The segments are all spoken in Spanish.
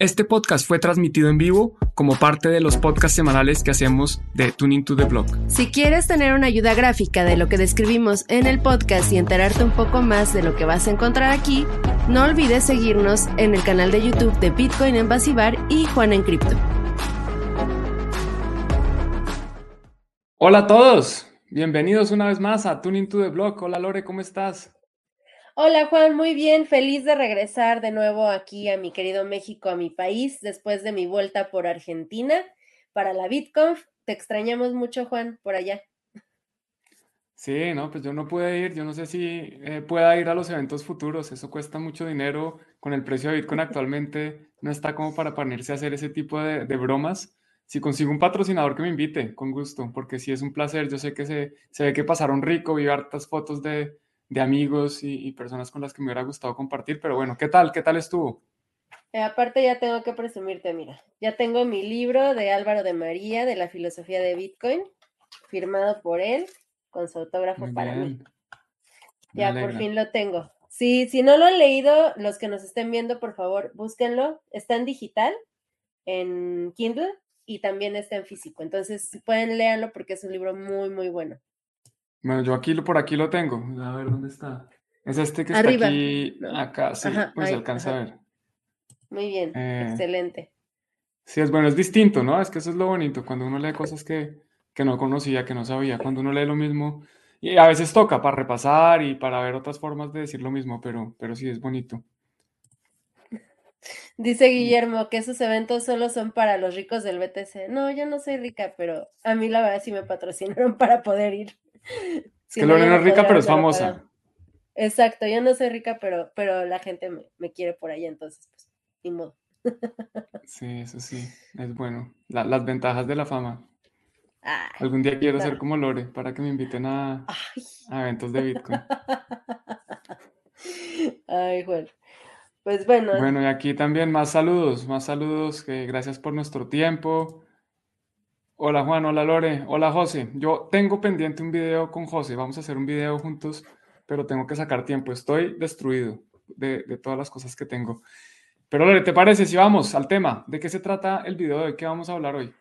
Este podcast fue transmitido en vivo como parte de los podcasts semanales que hacemos de Tuning to the Blog. Si quieres tener una ayuda gráfica de lo que describimos en el podcast y enterarte un poco más de lo que vas a encontrar aquí, no olvides seguirnos en el canal de YouTube de Bitcoin en Basibar y Juan en Cripto. Hola a todos, bienvenidos una vez más a Tuning to the Blog. Hola Lore, ¿cómo estás? Hola Juan, muy bien, feliz de regresar de nuevo aquí a mi querido México, a mi país, después de mi vuelta por Argentina para la BitConf. Te extrañamos mucho Juan, por allá. Sí, no, pues yo no pude ir, yo no sé si eh, pueda ir a los eventos futuros, eso cuesta mucho dinero, con el precio de Bitcoin actualmente no está como para ponerse a hacer ese tipo de, bromas. Si consigo un patrocinador que me invite, con gusto, porque sí es un placer, yo sé que se, se ve que pasaron rico, vi hartas fotos de, de amigos y, personas con las que me hubiera gustado compartir, pero bueno, ¿qué tal? ¿Qué tal estuvo? Eh, aparte ya tengo que presumirte, mira, ya tengo mi libro de Álvaro de María de la filosofía de Bitcoin, firmado por él, con su autógrafo para mí. Ya por fin lo tengo. Sí, si no lo han leído, los que nos estén viendo, por favor, búsquenlo. Está en digital, en Kindle, y también está en físico. Entonces, si pueden, leerlo porque es un libro muy, muy bueno. Bueno, yo aquí por aquí lo tengo. A ver dónde está. Es este que está aquí, acá, sí, pues se alcanza a ver. Muy bien, eh, excelente. Sí, es bueno, es distinto, ¿no? Es que eso es lo bonito, cuando uno lee cosas que, que no conocía, que no sabía, cuando uno lee lo mismo, y a veces toca para repasar y para ver otras formas de decir lo mismo, pero, pero sí es bonito. Dice Guillermo que esos eventos solo son para los ricos del BTC. No, yo no soy rica, pero a mí la verdad sí me patrocinaron para poder ir. Es que Lorena es rica, pero es famosa. Exacto, yo no soy rica, pero, pero la gente me, quiere por allá, entonces, pues, ni modo. Sí, eso sí, es bueno. las ventajas de la fama. Algún día quiero ser como Lore para que me inviten a, eventos de Bitcoin. Ay, Juan. Pues bueno. Bueno, y aquí también más saludos, más saludos. Que gracias por nuestro tiempo. Hola Juan, hola Lore, hola José. Yo tengo pendiente un video con José, vamos a hacer un video juntos, pero tengo que sacar tiempo. Estoy destruido de, todas las cosas que tengo. Pero Lore, ¿te parece si vamos al tema? ¿De qué se trata el video de? ¿Qué vamos a hablar hoy?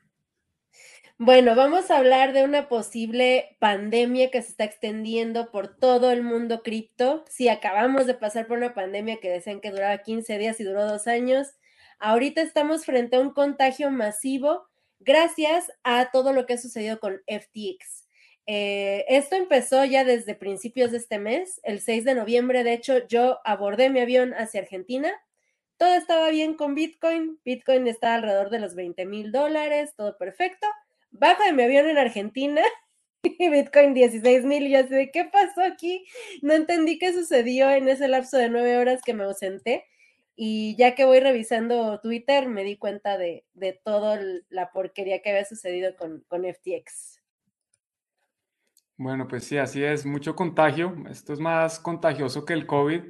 Bueno, vamos a hablar de una posible pandemia que se está extendiendo por todo el mundo cripto. Si acabamos de pasar por una pandemia que decían que duraba 15 días y duró dos años, ahorita estamos frente a un contagio masivo gracias a todo lo que ha sucedido con FTX. Eh, esto empezó ya desde principios de este mes, el 6 de noviembre, de hecho, yo abordé mi avión hacia Argentina. Todo estaba bien con Bitcoin, Bitcoin está alrededor de los 20 mil dólares, todo perfecto. Bajo de mi avión en Argentina y Bitcoin 16 mil y ya sé, ¿qué pasó aquí? No entendí qué sucedió en ese lapso de nueve horas que me ausenté. Y ya que voy revisando Twitter, me di cuenta de, de toda la porquería que había sucedido con, con FTX. Bueno, pues sí, así es, mucho contagio. Esto es más contagioso que el COVID.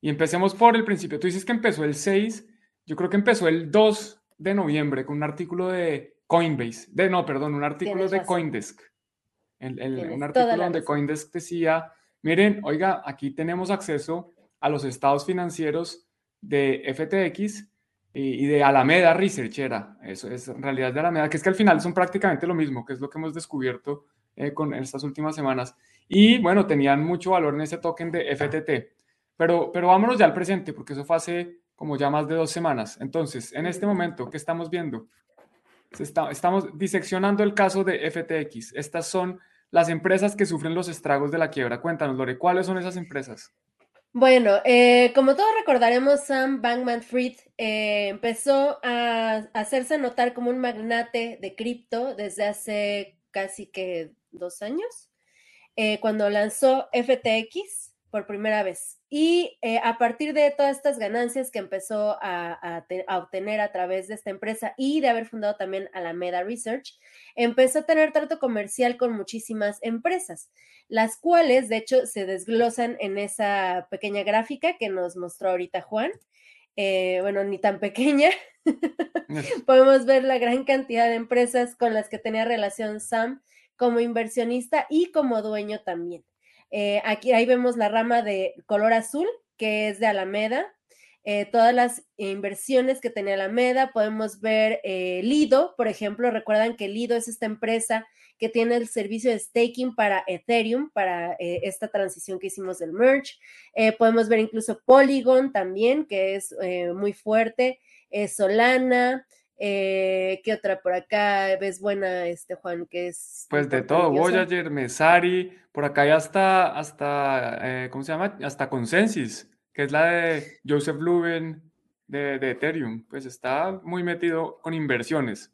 Y empecemos por el principio. Tú dices que empezó el 6, yo creo que empezó el 2 de noviembre con un artículo de Coinbase. De, no, perdón, un artículo de Coindesk. un artículo donde Coindesk decía, miren, oiga, aquí tenemos acceso a los estados financieros de FTX y, de Alameda Research era, eso es en realidad de Alameda, que es que al final son prácticamente lo mismo, que es lo que hemos descubierto eh, con estas últimas semanas. Y bueno, tenían mucho valor en ese token de FTT. Pero, pero vámonos ya al presente, porque eso fue hace como ya más de dos semanas. Entonces, en este momento, ¿qué estamos viendo? estamos diseccionando el caso de FTX. Estas son las empresas que sufren los estragos de la quiebra. Cuéntanos, Lore, ¿cuáles son esas empresas? Bueno, eh, como todos recordaremos, Sam Bankman Fried eh, empezó a, hacerse notar como un magnate de cripto desde hace casi que dos años, eh, cuando lanzó FTX por primera vez. Y eh, a partir de todas estas ganancias que empezó a, obtener a través de esta empresa y de haber fundado también Alameda Research, empezó a tener trato comercial con muchísimas empresas, las cuales de hecho se desglosan en esa pequeña gráfica que nos mostró ahorita Juan. Eh, bueno, ni tan pequeña. Podemos ver la gran cantidad de empresas con las que tenía relación Sam como inversionista y como dueño también. Eh, aquí ahí vemos la rama de color azul, que es de Alameda. eh, todas las inversiones que tenía la MEDA. Podemos ver eh, Lido, por ejemplo. Recuerdan que Lido es esta empresa que tiene el servicio de staking para Ethereum, para esta transición que hicimos del merge. podemos ver incluso Polygon también, que es muy fuerte. Solana. ¿Qué otra por acá ves buena, este Juan? Que es. Pues de todo, Voyager, Mesari, por acá hay hasta, hasta ¿cómo se llama? Hasta Consensus que es la de Joseph Lubin de, Ethereum, pues está muy metido con inversiones.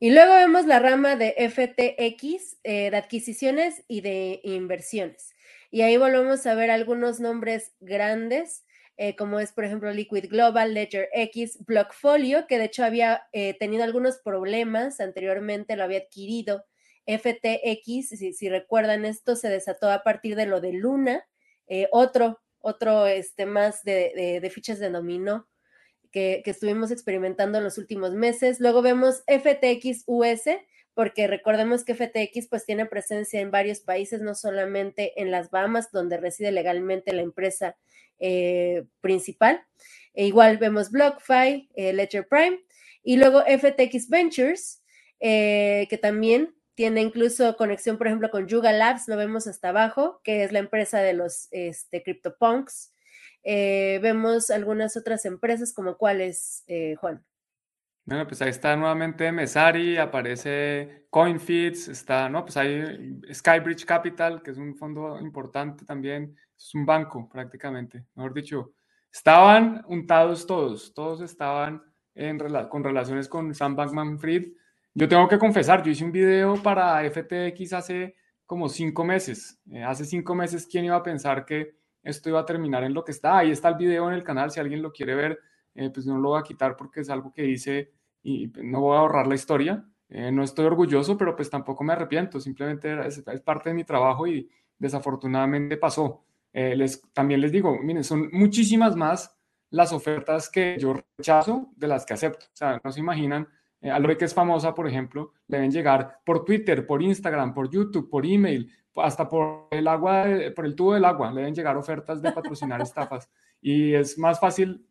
Y luego vemos la rama de FTX, eh, de adquisiciones y de inversiones. Y ahí volvemos a ver algunos nombres grandes, eh, como es, por ejemplo, Liquid Global, Ledger X, Blockfolio, que de hecho había eh, tenido algunos problemas anteriormente, lo había adquirido. FTX, si, recuerdan, esto se desató a partir de lo de Luna, otro otro este, más de, fichas de dominó que, estuvimos experimentando en los últimos meses. Luego vemos FTX US, porque recordemos que FTX pues tiene presencia en varios países, no solamente en las Bahamas, donde reside legalmente la empresa eh, principal. E igual vemos BlockFi, eh, Ledger Prime, y luego FTX Ventures, eh, que también tiene incluso conexión, por ejemplo, con Yuga Labs, lo vemos hasta abajo, que es la empresa de los este, CryptoPunks. Eh, vemos algunas otras empresas, como cuáles, Juan. Bueno, pues ahí está nuevamente Mesari, aparece CoinFeeds, está, ¿no? Pues hay Skybridge Capital, que es un fondo importante también, es un banco prácticamente, mejor dicho. Estaban untados todos, todos estaban en, con relaciones con Sam Bankman-Fried, yo tengo que confesar, yo hice un video para FTX hace como cinco meses. Eh, hace cinco meses, ¿quién iba a pensar que esto iba a terminar en lo que está? Ahí está el video en el canal, si alguien lo quiere ver, eh, pues no lo voy a quitar porque es algo que hice y no voy a ahorrar la historia. Eh, no estoy orgulloso, pero pues tampoco me arrepiento, simplemente es, parte de mi trabajo y desafortunadamente pasó. les, también les digo, miren, son muchísimas más las ofertas que yo rechazo de las que acepto. O sea, no se imaginan eh, a Lore que es famosa, por ejemplo, le deben llegar por Twitter, por Instagram, por YouTube, por email, hasta por el agua, por el tubo del agua, le deben llegar ofertas de patrocinar estafas. Y es más fácil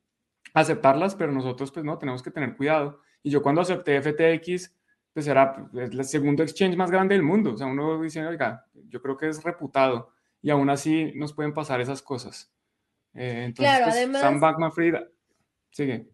aceptarlas, pero nosotros pues no, tenemos que tener cuidado. Y yo cuando acepté FTX, pues era el segundo exchange más grande del mundo. O sea, uno dice, oiga, yo creo que es reputado y aún así nos pueden pasar esas cosas. Eh, entonces, claro, pues, además... Sam Bankman-Fried, sigue.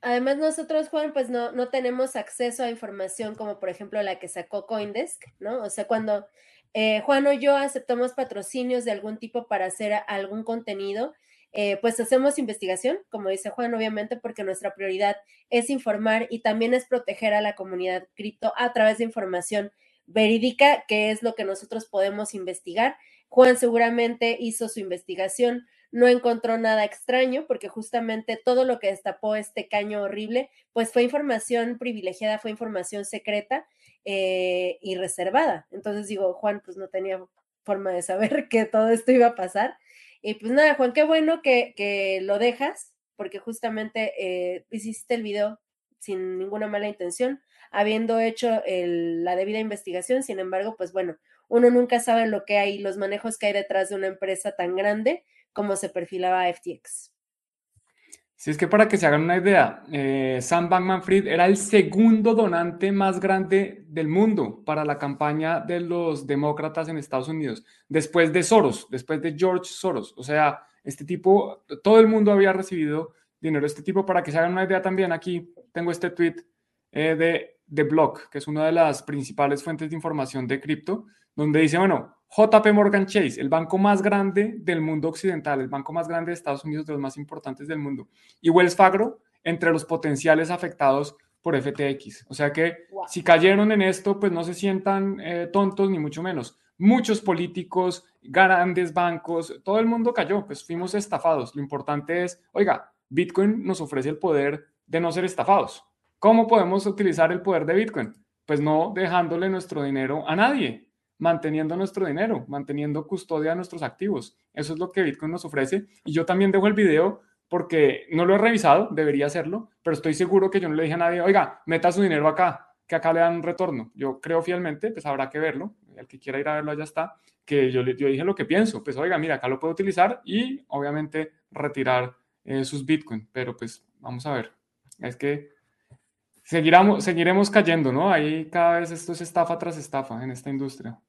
Además, nosotros, Juan, pues no, no tenemos acceso a información como por ejemplo la que sacó Coindesk, ¿no? O sea, cuando eh, Juan o yo aceptamos patrocinios de algún tipo para hacer algún contenido, eh, pues hacemos investigación, como dice Juan, obviamente, porque nuestra prioridad es informar y también es proteger a la comunidad cripto a través de información verídica, que es lo que nosotros podemos investigar. Juan seguramente hizo su investigación, no encontró nada extraño porque justamente todo lo que destapó este caño horrible, pues fue información privilegiada, fue información secreta eh, y reservada. Entonces digo, Juan, pues no tenía forma de saber que todo esto iba a pasar. Y pues nada, Juan, qué bueno que, lo dejas porque justamente eh, hiciste el video sin ninguna mala intención, habiendo hecho la debida investigación. Sin embargo, pues bueno, uno nunca sabe lo que hay, los manejos que hay detrás de una empresa tan grande cómo se perfilaba FTX. Si es que para que se hagan una idea, eh, Sam Bankman-Fried era el segundo donante más grande del mundo para la campaña de los demócratas en Estados Unidos, después de Soros, después de George Soros. O sea, este tipo, todo el mundo había recibido dinero. Este tipo, para que se hagan una idea también, aquí tengo este tweet eh, de The Block, que es una de las principales fuentes de información de cripto, donde dice, bueno, JP Morgan Chase, el banco más grande del mundo occidental, el banco más grande de Estados Unidos, de los más importantes del mundo, y Wells Fargo entre los potenciales afectados por FTX. O sea que si cayeron en esto, pues no se sientan eh, tontos ni mucho menos. Muchos políticos, grandes bancos, todo el mundo cayó, pues fuimos estafados. Lo importante es, oiga, Bitcoin nos ofrece el poder de no ser estafados. ¿Cómo podemos utilizar el poder de Bitcoin? Pues no dejándole nuestro dinero a nadie manteniendo nuestro dinero, manteniendo custodia de nuestros activos. Eso es lo que Bitcoin nos ofrece. Y yo también dejo el video porque no lo he revisado, debería hacerlo, pero estoy seguro que yo no le dije a nadie, oiga, meta su dinero acá, que acá le dan un retorno. Yo creo fielmente, pues habrá que verlo, el que quiera ir a verlo allá está, que yo, yo dije lo que pienso, pues oiga, mira, acá lo puedo utilizar y obviamente retirar eh, sus Bitcoin, pero pues vamos a ver. Es que seguiremos, cayendo, ¿no? Ahí cada vez esto es estafa tras estafa en esta industria.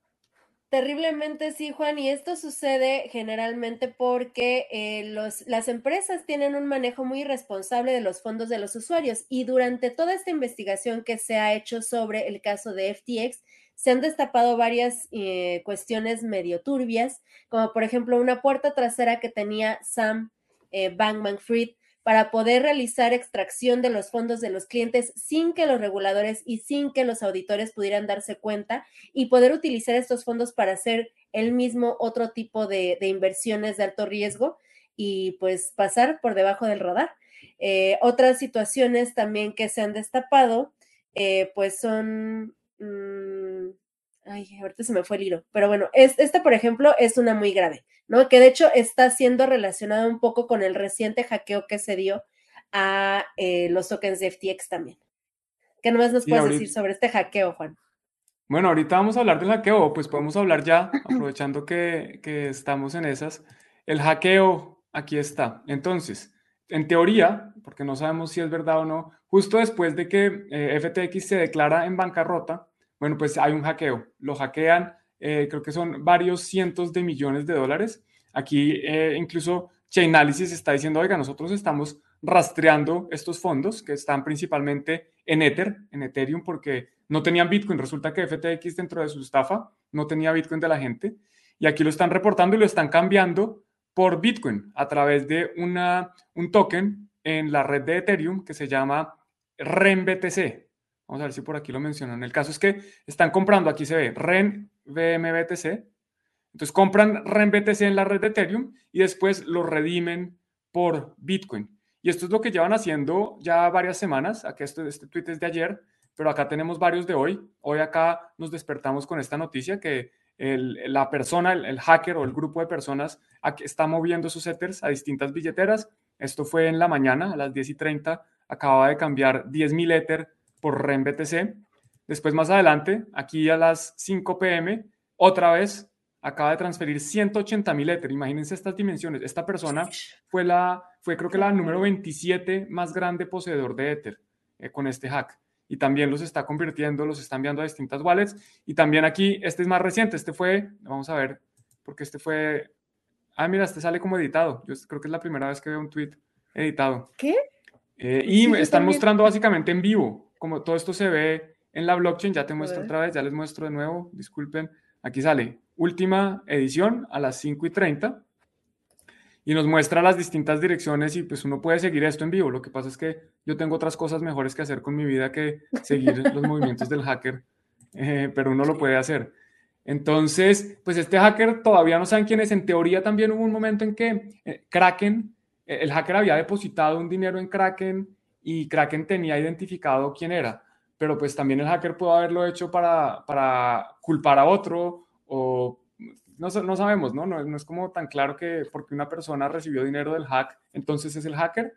Terriblemente sí, Juan, y esto sucede generalmente porque eh, las empresas tienen un manejo muy irresponsable de los fondos de los usuarios y durante toda esta investigación que se ha hecho sobre el caso de FTX, se han destapado varias eh, cuestiones medio turbias, como por ejemplo una puerta trasera que tenía Sam eh, Bankman Fried para poder realizar extracción de los fondos de los clientes sin que los reguladores y sin que los auditores pudieran darse cuenta y poder utilizar estos fondos para hacer el mismo otro tipo de, inversiones de alto riesgo y pues pasar por debajo del radar. Eh, otras situaciones también que se han destapado, eh, pues son... Mm, ay, ahorita se me fue el hilo, pero bueno, esta, por ejemplo, es una muy grave. ¿no? Que de hecho está siendo relacionado un poco con el reciente hackeo que se dio a eh, los tokens de FTX también. ¿Qué más nos puedes decir sobre este hackeo, Juan? Bueno, ahorita vamos a hablar del hackeo, pues podemos hablar ya, aprovechando que, estamos en esas. El hackeo, aquí está. Entonces, en teoría, porque no sabemos si es verdad o no, justo después de que eh, FTX se declara en bancarrota, bueno, pues hay un hackeo. Lo hackean eh, creo que son varios cientos de millones de dólares. Aquí eh, incluso Chainalysis está diciendo, oiga, nosotros estamos rastreando estos fondos que están principalmente en Ether, en Ethereum, porque no tenían Bitcoin. Resulta que FTX dentro de su estafa no tenía Bitcoin de la gente. Y aquí lo están reportando y lo están cambiando por Bitcoin a través de un token en la red de Ethereum que se llama RENBTC. Vamos a ver si por aquí lo mencionan. El caso es que están comprando, aquí se ve REN BMBTC. Entonces compran RENBTC en la red de Ethereum y después lo redimen por Bitcoin. Y esto es lo que llevan haciendo ya varias semanas. Aquí esto, este tweet es de ayer, pero acá tenemos varios de hoy. Hoy acá nos despertamos con esta noticia que la persona, el, hacker o el grupo de personas está moviendo sus Ethers a distintas billeteras. Esto fue en la mañana, a las 10 y 30, acaba de cambiar 10.000 Ether por RENBTC. Después, más adelante, aquí a las 5 pm, otra vez acaba de transferir 180 mil Ether. Imagínense estas dimensiones. Esta persona fue, la, fue creo que la número 27 más grande poseedor de Ether eh, con este hack. Y también los está convirtiendo, los está enviando a distintas wallets. Y también aquí, este es más reciente. Este fue, vamos a ver, porque este fue. Ah, mira, este sale como editado. Yo creo que es la primera vez que veo un tweet editado. ¿Qué? Eh, y me están mostrando básicamente en vivo, como todo esto se ve en la blockchain, ya te muestro otra vez, ya les muestro de nuevo, disculpen, aquí sale última edición a las 5 y 30 y nos muestra las distintas direcciones y pues uno puede seguir esto en vivo. Lo que pasa es que yo tengo otras cosas mejores que hacer con mi vida que seguir los movimientos del hacker, eh, pero uno lo puede hacer. Entonces, pues este hacker todavía no saben quién es. En teoría también hubo un momento en que eh, Kraken, eh, el hacker había depositado un dinero en Kraken y Kraken tenía identificado quién era pero pues también el hacker pudo haberlo hecho para, para culpar a otro o no, no sabemos, ¿no? ¿no? ¿no? es como tan claro que porque una persona recibió dinero del hack, entonces es el hacker,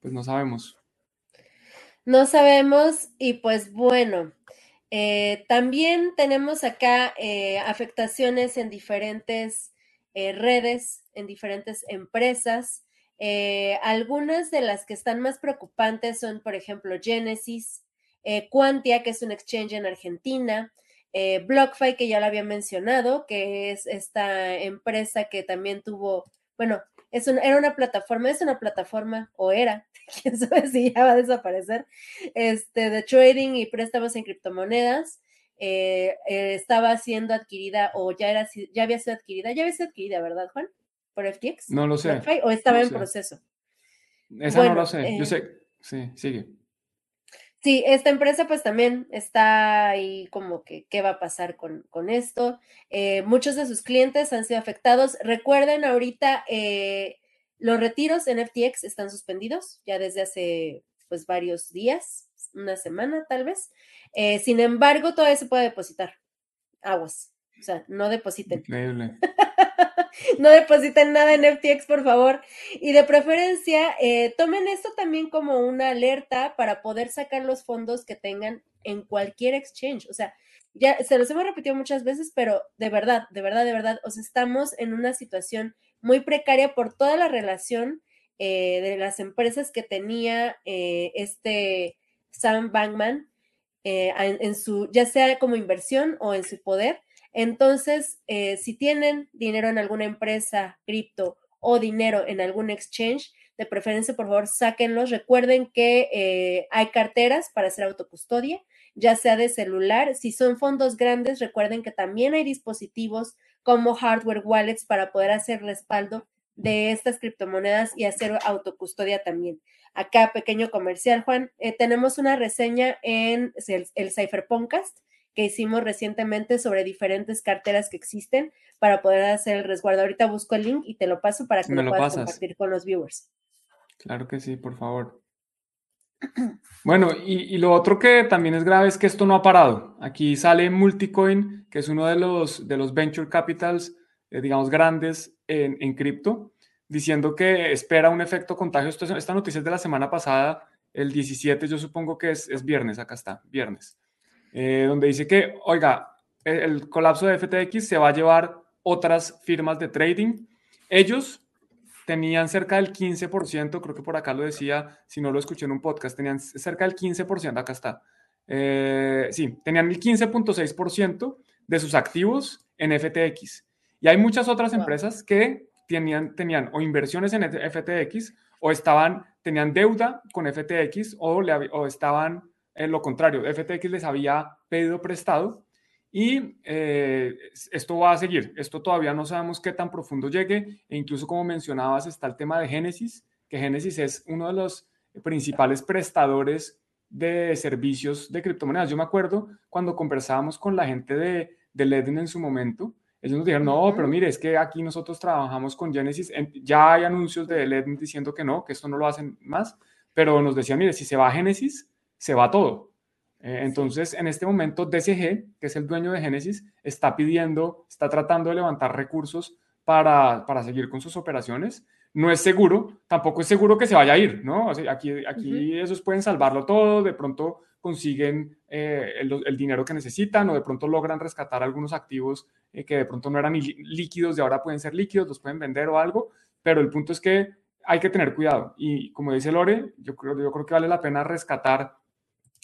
pues no sabemos. No sabemos y pues bueno, eh, también tenemos acá eh, afectaciones en diferentes eh, redes, en diferentes empresas. Algunas de las que están más preocupantes son, por ejemplo, Genesis, eh, Quantia, que es un exchange en Argentina, eh, BlockFi, que ya lo había mencionado, que es esta empresa que también tuvo, bueno, es era una plataforma, es una plataforma, o era, quién sabe si ya va a desaparecer, este, de trading y préstamos en criptomonedas. Eh, estaba siendo adquirida o ya era ya había sido adquirida, ya había sido adquirida, ¿verdad, Juan? Por FTX. No lo sé. o estaba en proceso. Esa no lo sé. Yo sé. Sí, sigue. Sí, esta empresa pues también está ahí como que qué va a pasar con, esto. Eh, muchos de sus clientes han sido afectados. Recuerden ahorita eh, los retiros en FTX están suspendidos ya desde hace pues varios días, una semana tal vez. Eh, sin embargo, todavía se puede depositar. Aguas. O sea, no depositen. Increíble. no depositen nada en FTX, por favor. Y de preferencia, eh, tomen esto también como una alerta para poder sacar los fondos que tengan en cualquier exchange. O sea, ya se los hemos repetido muchas veces, pero de verdad, de verdad, de verdad, os estamos en una situación muy precaria por toda la relación eh, de las empresas que tenía eh, este Sam Bankman en, su, ya sea como inversión o en su poder. Entonces, si tienen dinero en alguna empresa cripto o dinero en algún exchange, de preferencia, por favor, sáquenlos. Recuerden que hay carteras para hacer autocustodia, ya sea de celular. Si son fondos grandes, recuerden que también hay dispositivos como hardware wallets para poder hacer respaldo de estas criptomonedas y hacer autocustodia también. Acá, pequeño comercial, Juan, eh, tenemos una reseña en el, el que hicimos recientemente sobre diferentes carteras que existen para poder hacer el resguardo. Ahorita busco el link y te lo paso para que lo, puedas compartir con los viewers. Claro que sí, por favor. Bueno, y, lo otro que también es grave es que esto no ha parado. Aquí sale Multicoin, que es uno de los, de los venture capitals, eh, digamos, grandes en, cripto, diciendo que espera un efecto contagio. Esto, esta noticia es de la semana pasada, el 17, yo supongo que es, es viernes, acá está, viernes, eh, donde dice que, oiga, el, el colapso de FTX se va a llevar otras firmas de trading. Ellos tenían cerca del 15%, creo que por acá lo decía, si no lo escuché en un podcast, tenían cerca del 15%, acá está. Eh, sí, tenían el 15.6% de sus activos en FTX. Y hay muchas otras empresas que tenían, tenían o inversiones en FTX o estaban, tenían deuda con FTX o, le, o estaban en lo contrario, FTX les había pedido prestado y eh, esto va a seguir. Esto todavía no sabemos qué tan profundo llegue. E incluso como mencionabas, está el tema de Génesis, que Génesis es uno de los principales prestadores de servicios de criptomonedas. Yo me acuerdo cuando conversábamos con la gente de, de Ledin en su momento, ellos nos dijeron, no, pero mire, es que aquí nosotros trabajamos con Genesis, ya hay anuncios de Ledin diciendo que no, que esto no lo hacen más, pero nos decían, mire, si se va a Genesis, se va todo. Eh, entonces, en este momento, DCG, que es el dueño de Genesis, está pidiendo, está tratando de levantar recursos para, para seguir con sus operaciones. No es seguro, tampoco es seguro que se vaya a ir, ¿no? aquí aquí esos pueden salvarlo todo, de pronto consiguen eh, el, dinero que necesitan o de pronto logran rescatar algunos activos eh, que de pronto no eran líquidos y ahora pueden ser líquidos, los pueden vender o algo, pero el punto es que hay que tener cuidado y como dice Lore, yo creo, yo creo que vale la pena rescatar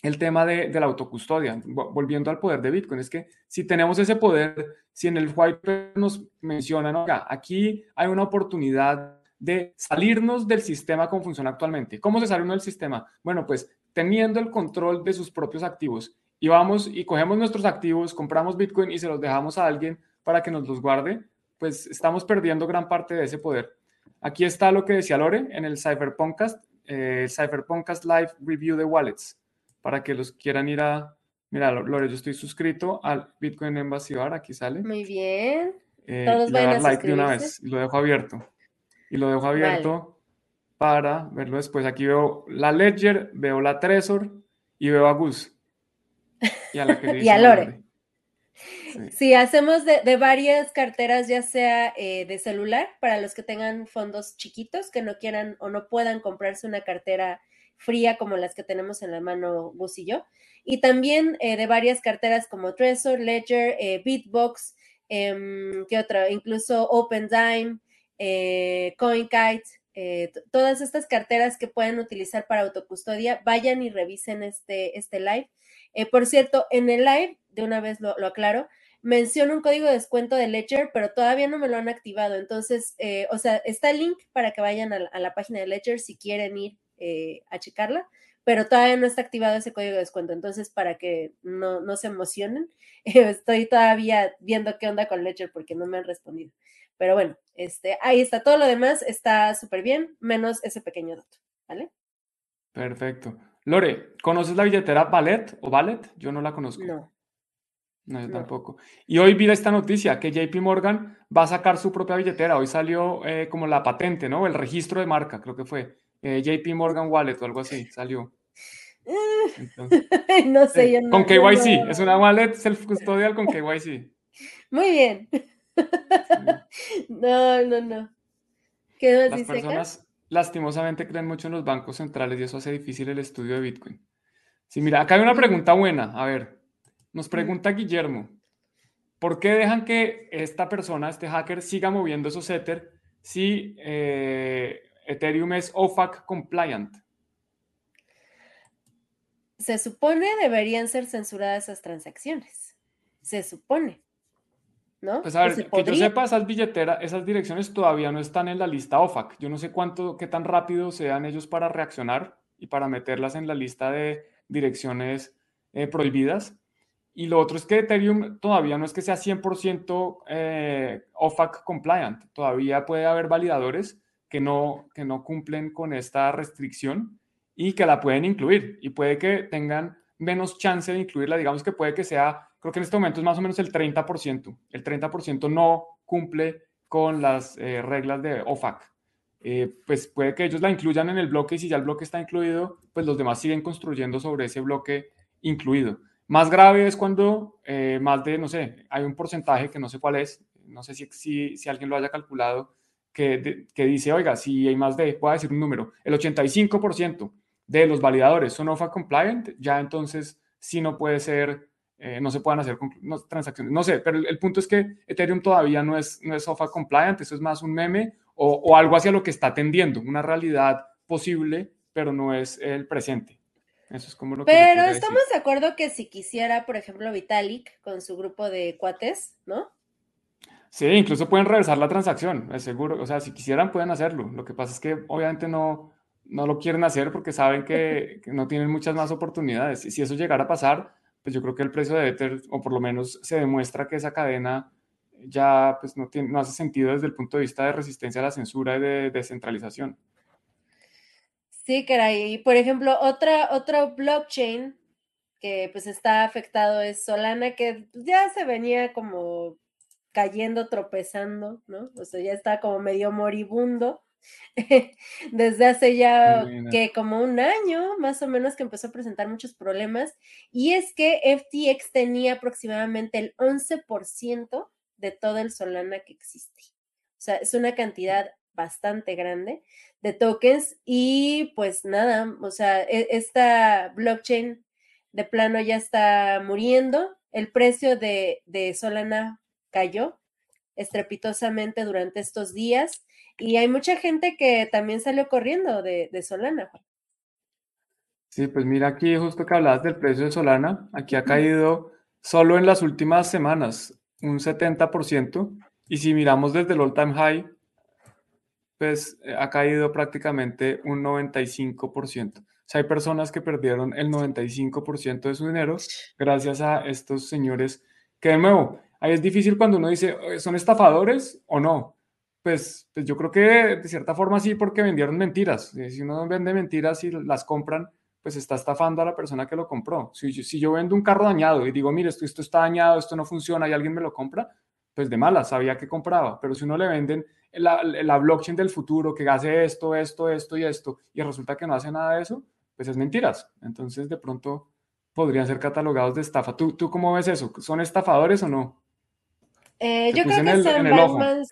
el tema de, la autocustodia, volviendo al poder de Bitcoin, es que si tenemos ese poder, si en el white nos mencionan, oiga, aquí hay una oportunidad de salirnos del sistema como funciona actualmente. ¿Cómo se sale uno del sistema? Bueno, pues teniendo el control de sus propios activos y vamos y cogemos nuestros activos, compramos Bitcoin y se los dejamos a alguien para que nos los guarde, pues estamos perdiendo gran parte de ese poder. Aquí está lo que decía Lore en el Cypherpunkcast, eh, Cypherpunkcast Live Review de Wallets para que los quieran ir a... Mira, Lore, yo estoy suscrito al Bitcoin Embassy Bar, aquí sale. Muy bien. Eh, Todos van a like de una vez, lo dejo abierto. Y lo dejo abierto para verlo después. Aquí veo la Ledger, veo la Trezor y veo a Gus. Y a, la que y a Lore. Sí. hacemos de, varias carteras, ya sea eh, de celular, para los que tengan fondos chiquitos, que no quieran o no puedan comprarse una cartera fría como las que tenemos en la mano Gus y yo, y también eh, de varias carteras como Trezor, Ledger, eh, Bitbox, em, ¿qué otra? Incluso OpenDime, eh, CoinKite, eh, todas estas carteras que pueden utilizar para autocustodia, vayan y revisen este, este live. por cierto, en el live, de una vez lo, aclaro, menciono un código de descuento de Ledger, pero todavía no me lo han activado. Entonces, o sea, está el link para que vayan a la página de Ledger si quieren ir eh, a checarla, pero todavía no está activado ese código de descuento. Entonces, para que no, no se emocionen, estoy todavía viendo qué onda con Ledger porque no me han respondido. Pero bueno, este, ahí está. Todo lo demás está súper bien, menos ese pequeño dato, ¿vale? Perfecto. Lore, ¿conoces la billetera Ballet o Ballet? Yo no la conozco. No. No, yo tampoco. Y hoy vi esta noticia que JP Morgan va a sacar su propia billetera. Hoy salió eh, como la patente, ¿no? El registro de marca, creo que fue. Eh, JP Morgan Wallet o algo así, salió. no sé, yo no, Con KYC, es una wallet self-custodial con KYC. Muy bien. No, no, no. ¿Qué nos Las personas lastimosamente creen mucho en los bancos centrales y eso hace difícil el estudio de Bitcoin. Sí, mira, acá hay una pregunta buena. A ver, nos pregunta Guillermo, ¿por qué dejan que esta persona, este hacker, siga moviendo esos Ether si eh, Ethereum es OFAC compliant. Se supone deberían ser censuradas esas transacciones. Se supone. ¿No? Pues a ver, que yo sepa, esas billeteras, esas direcciones todavía no están en la lista OFAC. Yo no sé cuánto, qué tan rápido sean ellos para reaccionar y para meterlas en la lista de direcciones eh, prohibidas. Y lo otro es que Ethereum todavía no es que sea 100% eh, OFAC compliant. Todavía puede haber validadores que no, que no cumplen con esta restricción y que la pueden incluir. Y puede que tengan menos chance de incluirla. Digamos que puede que sea, creo que en este momento es más o menos el 30%. El 30% no cumple con las eh, reglas de OFAC. Eh, pues puede que ellos la incluyan en el bloque y si ya el bloque está incluido, pues los demás siguen construyendo sobre ese bloque incluido. Más grave es cuando eh, más de, no sé, hay un porcentaje que no sé cuál es, no sé si, si, si alguien lo haya calculado, que, que, dice, oiga, si hay más de, voy a decir un número, el 85% de los validadores son OFA compliant, ya entonces sí no puede ser, eh, no se puedan hacer transacciones. No sé, pero el, punto es que Ethereum todavía no es, no es OFA compliant, eso es más un meme o, algo hacia lo que está tendiendo, una realidad posible, pero no es el presente. Eso es como lo que Pero estamos de acuerdo que si quisiera, por ejemplo, Vitalik con su grupo de cuates, ¿no? Sí, incluso pueden reversar la transacción, es seguro. O sea, si quisieran, pueden hacerlo. Lo que pasa es que obviamente no, no lo quieren hacer porque saben que, no tienen muchas más oportunidades. Y si eso llegara a pasar, pues yo creo que el precio de Ether, o por lo menos se demuestra que esa cadena ya pues no, tiene, no hace sentido desde el punto de vista de resistencia a la censura y de descentralización. Sí, caray. Por ejemplo, otra, otra blockchain que pues está afectado es Solana, que ya se venía como cayendo, tropezando, ¿no? O sea, ya está como medio moribundo desde hace ya que como un año más o menos que empezó a presentar muchos problemas y es que FTX tenía aproximadamente el 11% de todo el Solana que existe. O sea, es una cantidad bastante grande de tokens y pues nada, o sea, e, esta blockchain de plano ya está muriendo. El precio de, Solana cayó estrepitosamente durante estos días y hay mucha gente que también salió corriendo de, de Solana. Sí, pues mira aquí justo que hablabas del precio de Solana, aquí ha caído solo en las últimas semanas un 70%, y si miramos desde el all-time high, pues eh, ha caído prácticamente un 95%. O sea, hay personas que perdieron el 95% de su dinero gracias a estos señores que de nuevo, ahí es difícil cuando uno dice, ¿son estafadores o no? Pues, pues yo creo que de cierta forma sí, porque vendieron mentiras. Si uno vende mentiras y las compran, pues está estafando a la persona que lo compró. Si, si yo vendo un carro dañado y digo, mire, esto, esto está dañado, esto no funciona y alguien me lo compra, pues de mala, sabía que compraba. Pero si uno le venden la, la blockchain del futuro que hace esto, esto, esto y esto, y resulta que no hace nada de eso, pues es mentiras. Entonces de pronto podrían ser catalogados de estafa. ¿Tú, tú cómo ves eso? ¿Son estafadores o no? Eh, yo creo que son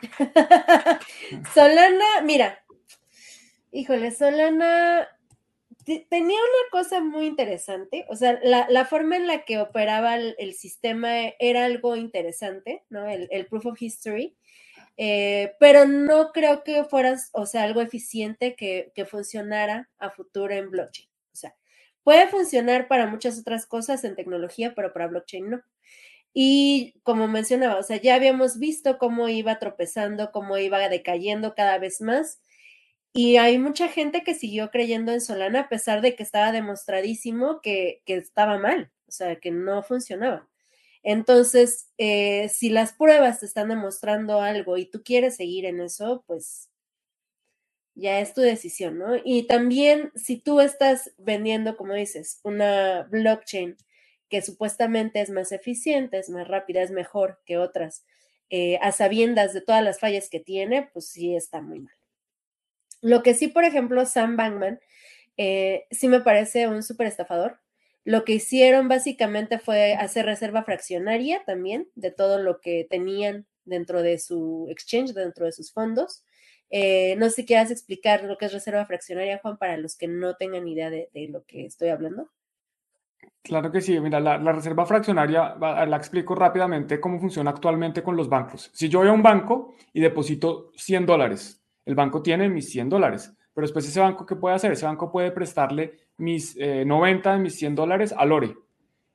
Solana, mira, híjole, Solana tenía una cosa muy interesante, o sea, la, forma en la que operaba el, sistema era algo interesante, ¿no? El, proof of history, eh, pero no creo que fuera, o sea, algo eficiente que, que, funcionara a futuro en blockchain. O sea, puede funcionar para muchas otras cosas en tecnología, pero para blockchain no. Y como mencionaba, o sea, ya habíamos visto cómo iba tropezando, cómo iba decayendo cada vez más y hay mucha gente que siguió creyendo en Solana a pesar de que estaba demostradísimo que, estaba mal, o sea, que no funcionaba. Entonces, eh, si las pruebas te están demostrando algo y tú quieres seguir en eso, pues ya es tu decisión, ¿no? Y también si tú estás vendiendo, como dices, una blockchain que supuestamente es más eficiente, es más rápida, es mejor que otras, eh, a sabiendas de todas las fallas que tiene, pues sí está muy mal. Lo que sí, por ejemplo, Sam Bankman, eh, sí me parece un súper estafador. Lo que hicieron básicamente fue hacer reserva fraccionaria también de todo lo que tenían dentro de su exchange, dentro de sus fondos. Eh, no sé si quieras explicar lo que es reserva fraccionaria, Juan, para los que no tengan idea de, lo que estoy hablando. Claro que sí. Mira, la, reserva fraccionaria, la explico rápidamente cómo funciona actualmente con los bancos. Si yo voy un banco y deposito 100 dólares El banco tiene mis 100 dólares, pero después ese banco, ¿qué puede hacer? Ese banco puede prestarle mis 90 de mis 100 dólares a Lore.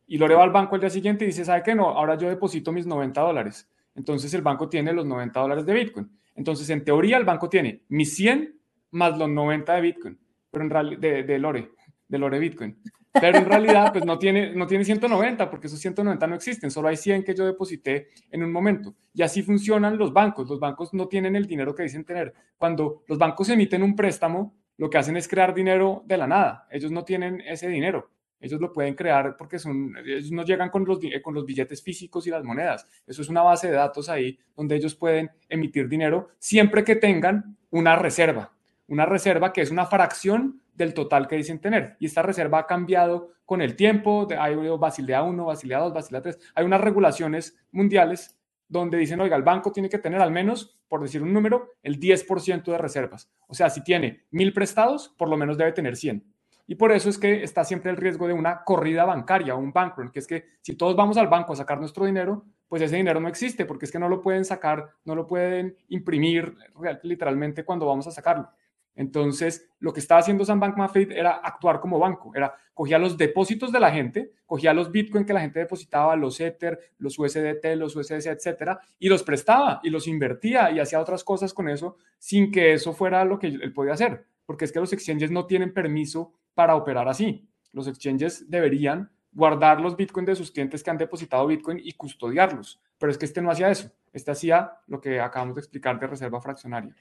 Y Lore va al banco el día siguiente y dice, ¿sabe qué? No, ahora yo deposito mis 90 dólares. Entonces el banco tiene los 90 dólares de Bitcoin. Entonces, en teoría, el banco tiene mis 100 más los 90 de Bitcoin, pero en realidad, de Lore, de Lore Bitcoin. Pero en realidad, pues no tiene, no tiene 190 porque esos 190 no existen, solo hay 100 que yo deposité en un momento. Y así funcionan los bancos. Los bancos no tienen el dinero que dicen tener. Cuando los bancos emiten un préstamo, lo que hacen es crear dinero de la nada. Ellos no tienen ese dinero. Ellos lo pueden crear porque son, ellos no llegan con los, con los billetes físicos y las monedas. Eso es una base de datos ahí donde ellos pueden emitir dinero siempre que tengan una reserva. Una reserva que es una fracción del total que dicen tener. Y esta reserva ha cambiado con el tiempo. Hay Basilea 1, Basilea 2, Basilea 3. Hay unas regulaciones mundiales donde dicen, oiga, el banco tiene que tener al menos, por decir un número, el 10% de reservas. O sea, si tiene mil prestados, por lo menos debe tener 100. Y por eso es que está siempre el riesgo de una corrida bancaria o un bankrun, que es que si todos vamos al banco a sacar nuestro dinero, pues ese dinero no existe, porque es que no lo pueden sacar, no lo pueden imprimir literalmente cuando vamos a sacarlo. Entonces, lo que estaba haciendo Sam Bankman-Fried era actuar como banco, era cogía los depósitos de la gente, cogía los Bitcoin que la gente depositaba, los Ether, los USDT, los USDC, etcétera, y los prestaba y los invertía y hacía otras cosas con eso sin que eso fuera lo que él podía hacer, porque es que los exchanges no tienen permiso para operar así. Los exchanges deberían guardar los Bitcoin de sus clientes que han depositado Bitcoin y custodiarlos, pero es que este no hacía eso, este hacía lo que acabamos de explicar de reserva fraccionaria.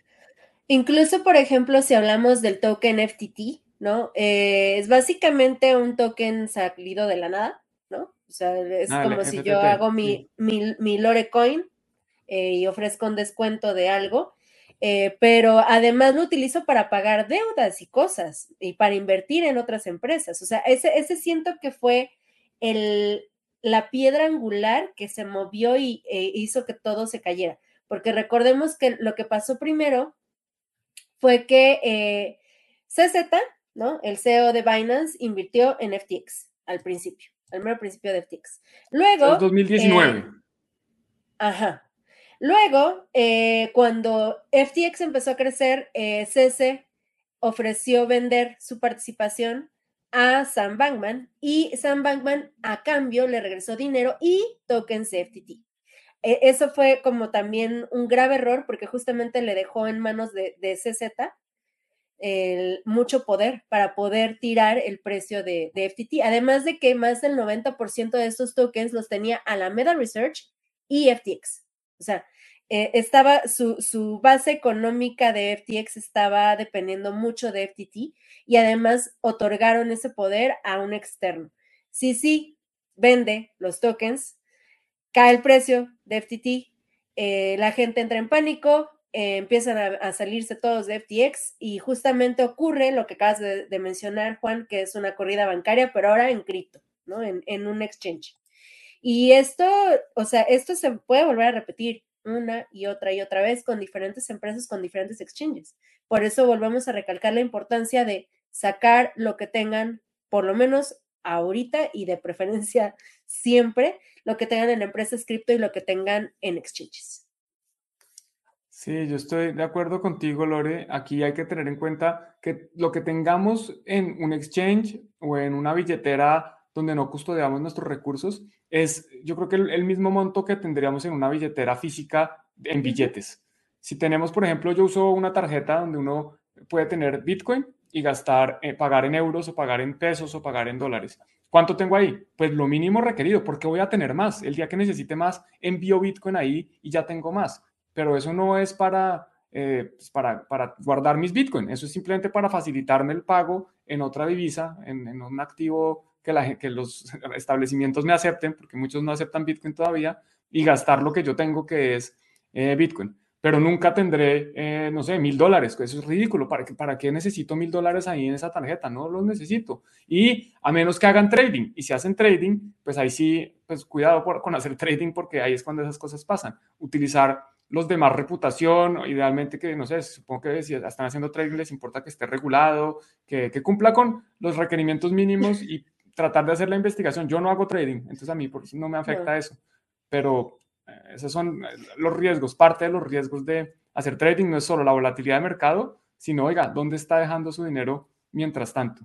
Incluso, por ejemplo, si hablamos del token FTT, ¿no? Eh, es básicamente un token salido de la nada, ¿no? O sea, es ah, como si yo hago mi, mi, Lorecoin eh, y ofrezco un descuento de algo, eh, pero además lo utilizo para pagar deudas y cosas y para invertir en otras empresas. O sea, ese, ese siento que fue el, la piedra angular que se movió y hizo que todo se cayera. Porque recordemos que lo que pasó primero fue que eh, CZ, ¿no? El CEO de Binance invirtió en FTX al principio, al mero principio de FTX. Luego... En 2019. Eh, ajá. Luego, eh, cuando FTX empezó a crecer, CC ofreció vender su participación a Sam Bankman y Sam Bankman a cambio le regresó dinero y tokens de FTT. E, eso fue como también un grave error porque justamente le dejó en manos de, CZ el, mucho poder para poder tirar el precio de, FTT. Además de que más del 90% de estos tokens los tenía Alameda Research y FTX. O sea, eh, estaba su, su, base económica de FTX estaba dependiendo mucho de FTT y además otorgaron ese poder a un externo. Sí, sí, vende los tokens, cae el precio de FTT, eh, la gente entra en pánico, eh, empiezan a, salirse todos de FTX y justamente ocurre lo que acabas de, mencionar, Juan, que es una corrida bancaria, pero ahora en cripto, ¿no? En, en, un exchange. Y esto, o sea, esto se puede volver a repetir una y otra y otra vez con diferentes empresas, con diferentes exchanges. Por eso volvemos a recalcar la importancia de sacar lo que tengan, por lo menos ahorita y de preferencia siempre lo que tengan en empresas cripto y lo que tengan en exchanges. Sí, yo estoy de acuerdo contigo, Lore. Aquí hay que tener en cuenta que lo que tengamos en un exchange o en una billetera donde no custodiamos nuestros recursos es, yo creo que el, mismo monto que tendríamos en una billetera física en billetes. Si tenemos, por ejemplo, yo uso una tarjeta donde uno puede tener Bitcoin y gastar, eh, pagar en euros o pagar en pesos o pagar en dólares. ¿Cuánto tengo ahí? Pues lo mínimo requerido, porque voy a tener más. El día que necesite más, envío Bitcoin ahí y ya tengo más. Pero eso no es para, eh, pues para, para, guardar mis Bitcoin. Eso es simplemente para facilitarme el pago en otra divisa, en, en un activo que, la, que los establecimientos me acepten, porque muchos no aceptan Bitcoin todavía, y gastar lo que yo tengo, que es eh, Bitcoin pero nunca tendré, eh, no sé, mil dólares. Eso es ridículo. ¿Para qué, ¿Para qué necesito mil dólares ahí en esa tarjeta? No los necesito. Y a menos que hagan trading. Y si hacen trading, pues ahí sí, pues cuidado con hacer trading porque ahí es cuando esas cosas pasan. Utilizar los de más reputación, idealmente que, no sé, supongo que si están haciendo trading les importa que esté regulado, que, que cumpla con los requerimientos mínimos y tratar de hacer la investigación. Yo no hago trading, entonces a mí por eso no me afecta eso. Pero esos son los riesgos, parte de los riesgos de Hacer trading no es solo la volatilidad de mercado, sino, oiga, ¿dónde está dejando su dinero mientras tanto?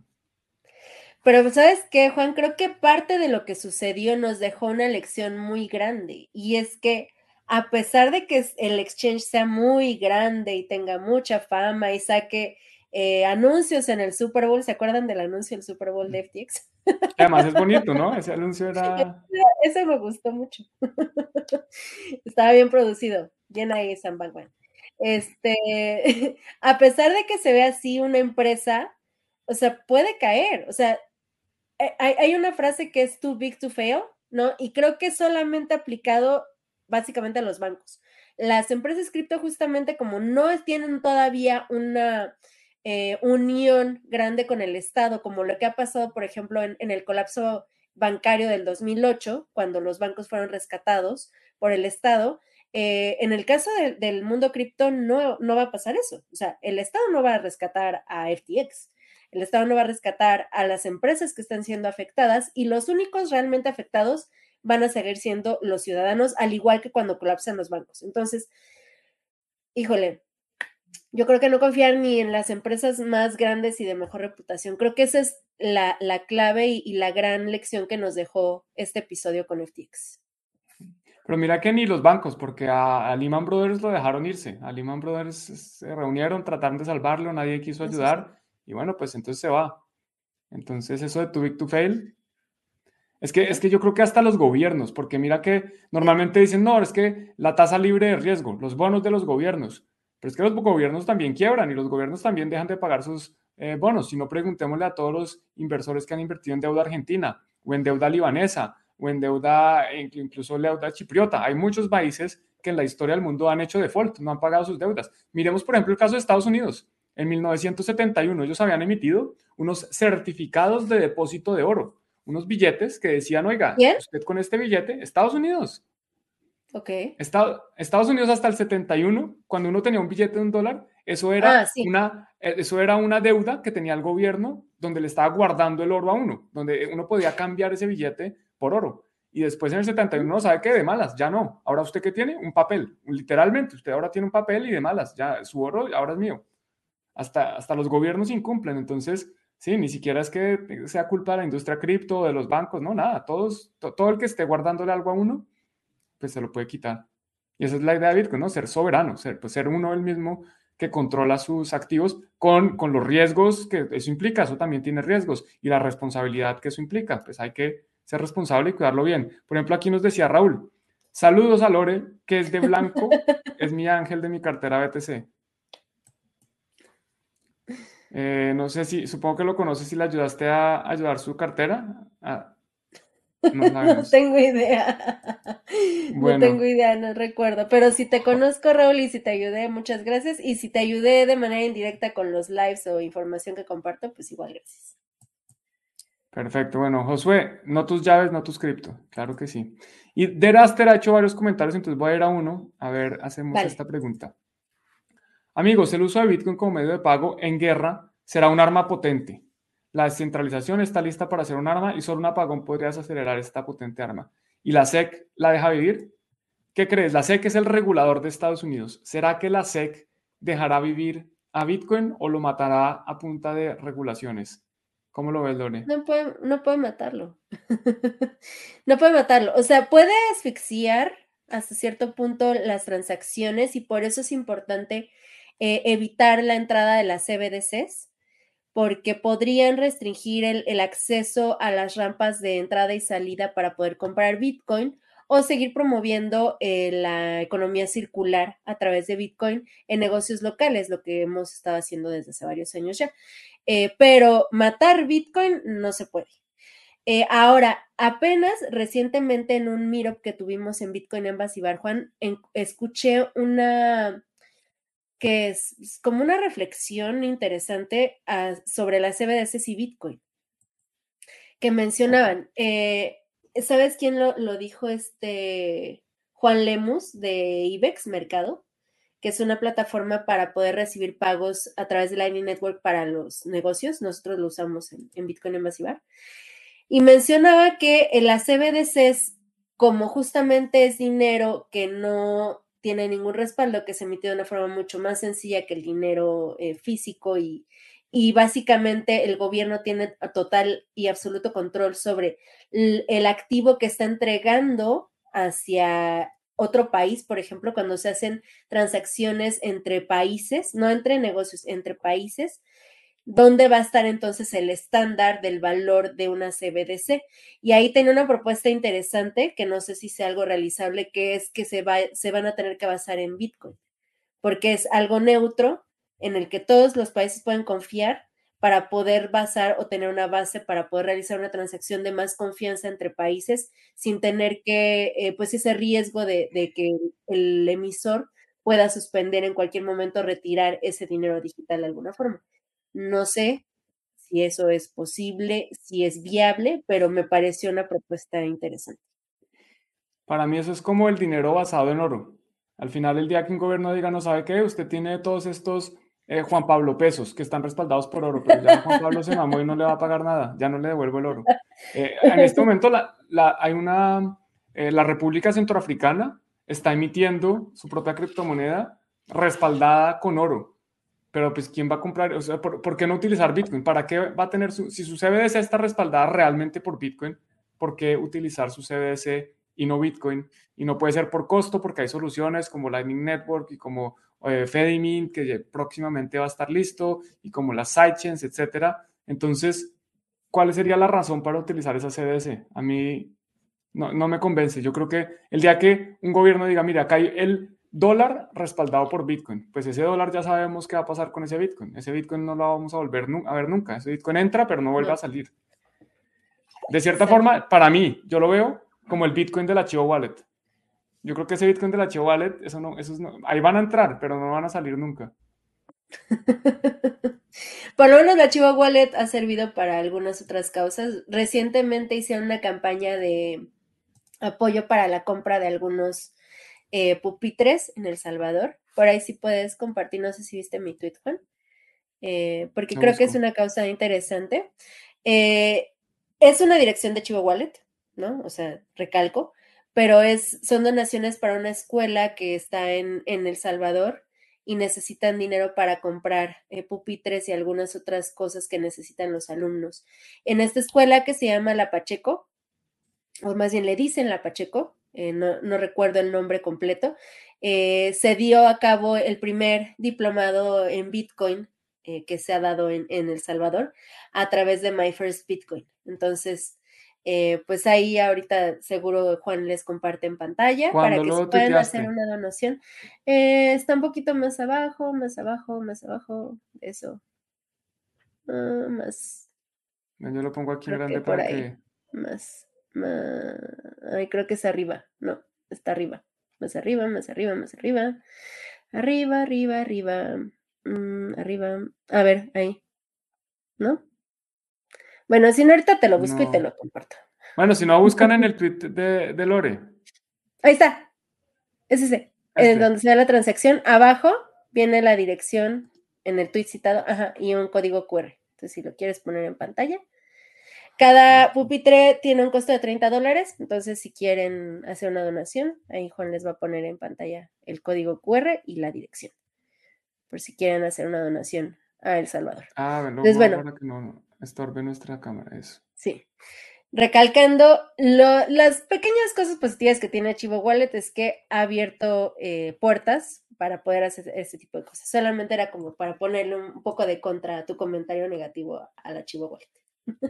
Pero sabes qué, Juan, creo que parte de lo que sucedió nos dejó una lección muy grande y es que a pesar de que el exchange sea muy grande y tenga mucha fama y saque eh, anuncios en el Super Bowl, ¿se acuerdan del anuncio del Super Bowl de FTX? Además es bonito, ¿no? Ese anuncio era... Ese me gustó mucho. Estaba bien producido. Bien ahí, San Balwan. Este, a pesar de que se ve así una empresa, o sea, puede caer. O sea, eh, hay, hay una frase que es too big to fail, ¿no? Y creo que solamente aplicado básicamente a los bancos. Las empresas cripto justamente como no tienen todavía una eh, unión grande con el Estado, como lo que ha pasado, por ejemplo, en, el colapso bancario del 2008, cuando los bancos fueron rescatados por el Estado, eh, en el caso del mundo cripto no, no va a pasar eso. O sea, el Estado no va a rescatar a FTX. El Estado no va a rescatar a las empresas que están siendo afectadas y los únicos realmente afectados van a seguir siendo los ciudadanos, al igual que cuando colapsan los bancos. Entonces, híjole, yo creo que no confiar ni en las empresas más grandes y de mejor reputación. Creo que esa es la, clave y, la gran lección que nos dejó este episodio con FTX. Pero mira que ni los bancos, porque a, Lehman Brothers lo dejaron irse. A Lehman Brothers se reunieron, trataron de salvarlo, nadie quiso ayudar. Y bueno, pues entonces se va. Entonces eso de too big to fail, es que, es que yo creo que hasta los gobiernos, porque mira que normalmente dicen, no, es que la tasa libre de riesgo, los bonos de los gobiernos, pero es que los gobiernos también quiebran y los gobiernos también dejan de pagar sus eh, bonos. Si no, preguntémosle a todos los inversores que han invertido en deuda argentina o en deuda libanesa o en deuda, incluso deuda chipriota. Hay muchos países que en la historia del mundo han hecho default, no han pagado sus deudas. Miremos, por ejemplo, el caso de Estados Unidos. En 1971 ellos habían emitido unos certificados de depósito de oro unos billetes que decían, oiga, usted con este billete, Estados Unidos. Ok. Estados Unidos hasta el 71, cuando uno tenía un billete de un dólar, eso era, ah, una, eh, eso era una deuda que tenía el gobierno donde le estaba guardando el oro a uno, donde uno podía cambiar ese billete por oro. Y después en el 71 no sabe qué, de malas, ya no. Ahora usted qué tiene? Un papel, literalmente. Usted ahora tiene un papel y de malas, ya su oro ahora es mío. Hasta, hasta los gobiernos incumplen. Entonces, Sí, ni siquiera es que sea culpa de la industria cripto de los bancos, no, nada. Todos, todo el que esté guardándole algo a uno, pues se lo puede quitar. Y esa es la idea de Bitcoin, ¿no? Ser soberano, ser, pues ser uno el mismo que controla sus activos con, con los riesgos que eso implica. Eso también tiene riesgos y la responsabilidad que eso implica. Pues hay que ser responsable y cuidarlo bien. Por ejemplo, aquí nos decía Raúl, saludos a Lore, que es de blanco, es mi ángel de mi cartera BTC. Eh, no sé si, supongo que lo conoces si le ayudaste a ayudar su cartera. no, tengo idea. No tengo idea, no recuerdo. Pero si te conozco, Raúl, y si te ayudé, muchas gracias. Y si te ayudé de manera indirecta con los lives o información que comparto, pues igual gracias. Perfecto. Bueno, Josué, no tus llaves, no tus cripto. Claro que sí. Y Deraster ha hecho varios comentarios, entonces voy a ir a uno. A ver, hacemos esta pregunta. Amigos, el uso de Bitcoin como medio de pago en guerra será un arma potente. La descentralización está lista para ser un arma y solo un apagón podría acelerar esta potente arma. ¿Y la SEC la deja vivir? ¿Qué crees? La SEC es el regulador de Estados Unidos. ¿Será que la SEC dejará vivir a Bitcoin o lo matará a punta de regulaciones? ¿Cómo lo ves, Lore? No puede, no puede matarlo. no puede matarlo. O sea, puede asfixiar hasta cierto punto las transacciones y por eso es importante eh, evitar la entrada de las CBDCs, porque podrían restringir el, acceso a las rampas de entrada y salida para poder comprar Bitcoin o seguir promoviendo eh, la economía circular a través de Bitcoin en negocios locales, lo que hemos estado haciendo desde hace varios años ya. Eh, pero matar Bitcoin no se puede. ahora, apenas recientemente en un meetup que tuvimos en Bitcoin Embassy Bar, Juan, escuché una, que es, como una reflexión interesante ah, sobre las CBDCs y Bitcoin, que mencionaban, eh, ¿sabes quién lo, dijo? Este Juan Lemus de IBEX Mercado, que es una plataforma para poder recibir pagos a través de Lightning Network para los negocios. Nosotros lo usamos en, Bitcoin en Masivar. Y mencionaba que las CBDCs, como justamente es dinero que no tiene ningún respaldo, que se emite de una forma mucho más sencilla que el dinero eh, físico y, y básicamente el gobierno tiene total y absoluto control sobre el, activo que está entregando hacia otro país, por ejemplo, cuando se hacen transacciones entre países, no entre negocios, entre países, ¿dónde va a estar entonces el estándar del valor de una CBDC? Y ahí tiene una propuesta interesante que no sé si sea algo realizable, que es que se, va, se van a tener que basar en Bitcoin, porque es algo neutro en el que todos los países pueden confiar para poder basar o tener una base para poder realizar una transacción de más confianza entre países sin tener que, eh, pues ese riesgo de, que el emisor pueda suspender en cualquier momento, retirar ese dinero digital de alguna forma. No sé si eso es posible, si es viable, pero me pareció una propuesta interesante. Para mí eso es como el dinero basado en oro. Al final, el día que un gobierno diga, no sabe qué, usted tiene todos estos eh, Juan Pablo pesos que están respaldados por oro, pero ya Juan Pablo se mamó y no le va a pagar nada, ya no le devuelvo el oro. Eh, en este momento la, la, hay una, eh, la República Centroafricana está emitiendo su propia criptomoneda respaldada con oro. Pero pues, ¿quién va a comprar? O sea, ¿por, ¿por, qué no utilizar Bitcoin? ¿Para qué va a tener su, si su CBDC está respaldada realmente por Bitcoin, ¿por qué utilizar su CBDC y no Bitcoin? Y no puede ser por costo, porque hay soluciones como Lightning Network y como eh, Fedimint, que próximamente va a estar listo, y como las sidechains, etcétera. Entonces, ¿cuál sería la razón para utilizar esa CDS? A mí no, no me convence. Yo creo que el día que un gobierno diga, mira, acá hay el dólar respaldado por Bitcoin, pues ese dólar ya sabemos qué va a pasar con ese Bitcoin. Ese Bitcoin no lo vamos a volver a ver nunca. Ese Bitcoin entra, pero no vuelve a salir. De cierta forma, para mí, yo lo veo como el Bitcoin del archivo wallet. Yo creo que ese Bitcoin de la Chivo Wallet, eso no, eso no, ahí van a entrar, pero no van a salir nunca. Por lo menos la Chivo Wallet ha servido para algunas otras causas. Recientemente hicieron una campaña de apoyo para la compra de algunos eh, pupitres en El Salvador. Por ahí sí puedes compartir, no sé si viste mi tweet, Juan, eh, porque creo que es una causa interesante. Eh, es una dirección de Chivo Wallet, ¿no? O sea, recalco pero es, son donaciones para una escuela que está en, en El Salvador y necesitan dinero para comprar eh, pupitres y algunas otras cosas que necesitan los alumnos. En esta escuela que se llama La Pacheco, o más bien le dicen La Pacheco, eh, no, no, recuerdo el nombre completo, eh, se dio a cabo el primer diplomado en Bitcoin que se ha dado en, en El Salvador a través de My First Bitcoin. Entonces, eh, pues ahí ahorita seguro Juan les comparte en pantalla para que se puedan hacer una donación. Eh, está un poquito más abajo, más abajo, más abajo, eso. Más. Yo lo pongo aquí grande para que... Más, más. Ay, creo que es arriba. No, está arriba. Más arriba, más arriba, más arriba. Arriba, arriba, arriba. Mm, arriba. A ver, ahí. ¿No? Bueno, si no, ahorita te lo busco y te lo comparto. Bueno, si no, buscan en el tweet de, Lore. Ahí está. Es ese. En donde se da la transacción. Abajo viene la dirección en el tweet citado. Ajá, y un código QR. Entonces, si lo quieres poner en pantalla. Cada pupitre tiene un costo de 30 dólares. Entonces, si quieren hacer una donación, ahí Juan les va a poner en pantalla el código QR y la dirección. Por si quieren hacer una donación a El Salvador. Ah, bueno, Entonces, bueno, que no, estorbe nuestra cámara, eso. Sí. Recalcando las pequeñas cosas positivas que tiene Chivo Wallet es que ha abierto eh, puertas para poder hacer este tipo de cosas. Solamente era como para ponerle un poco de contra a tu comentario negativo a la Chivo Wallet.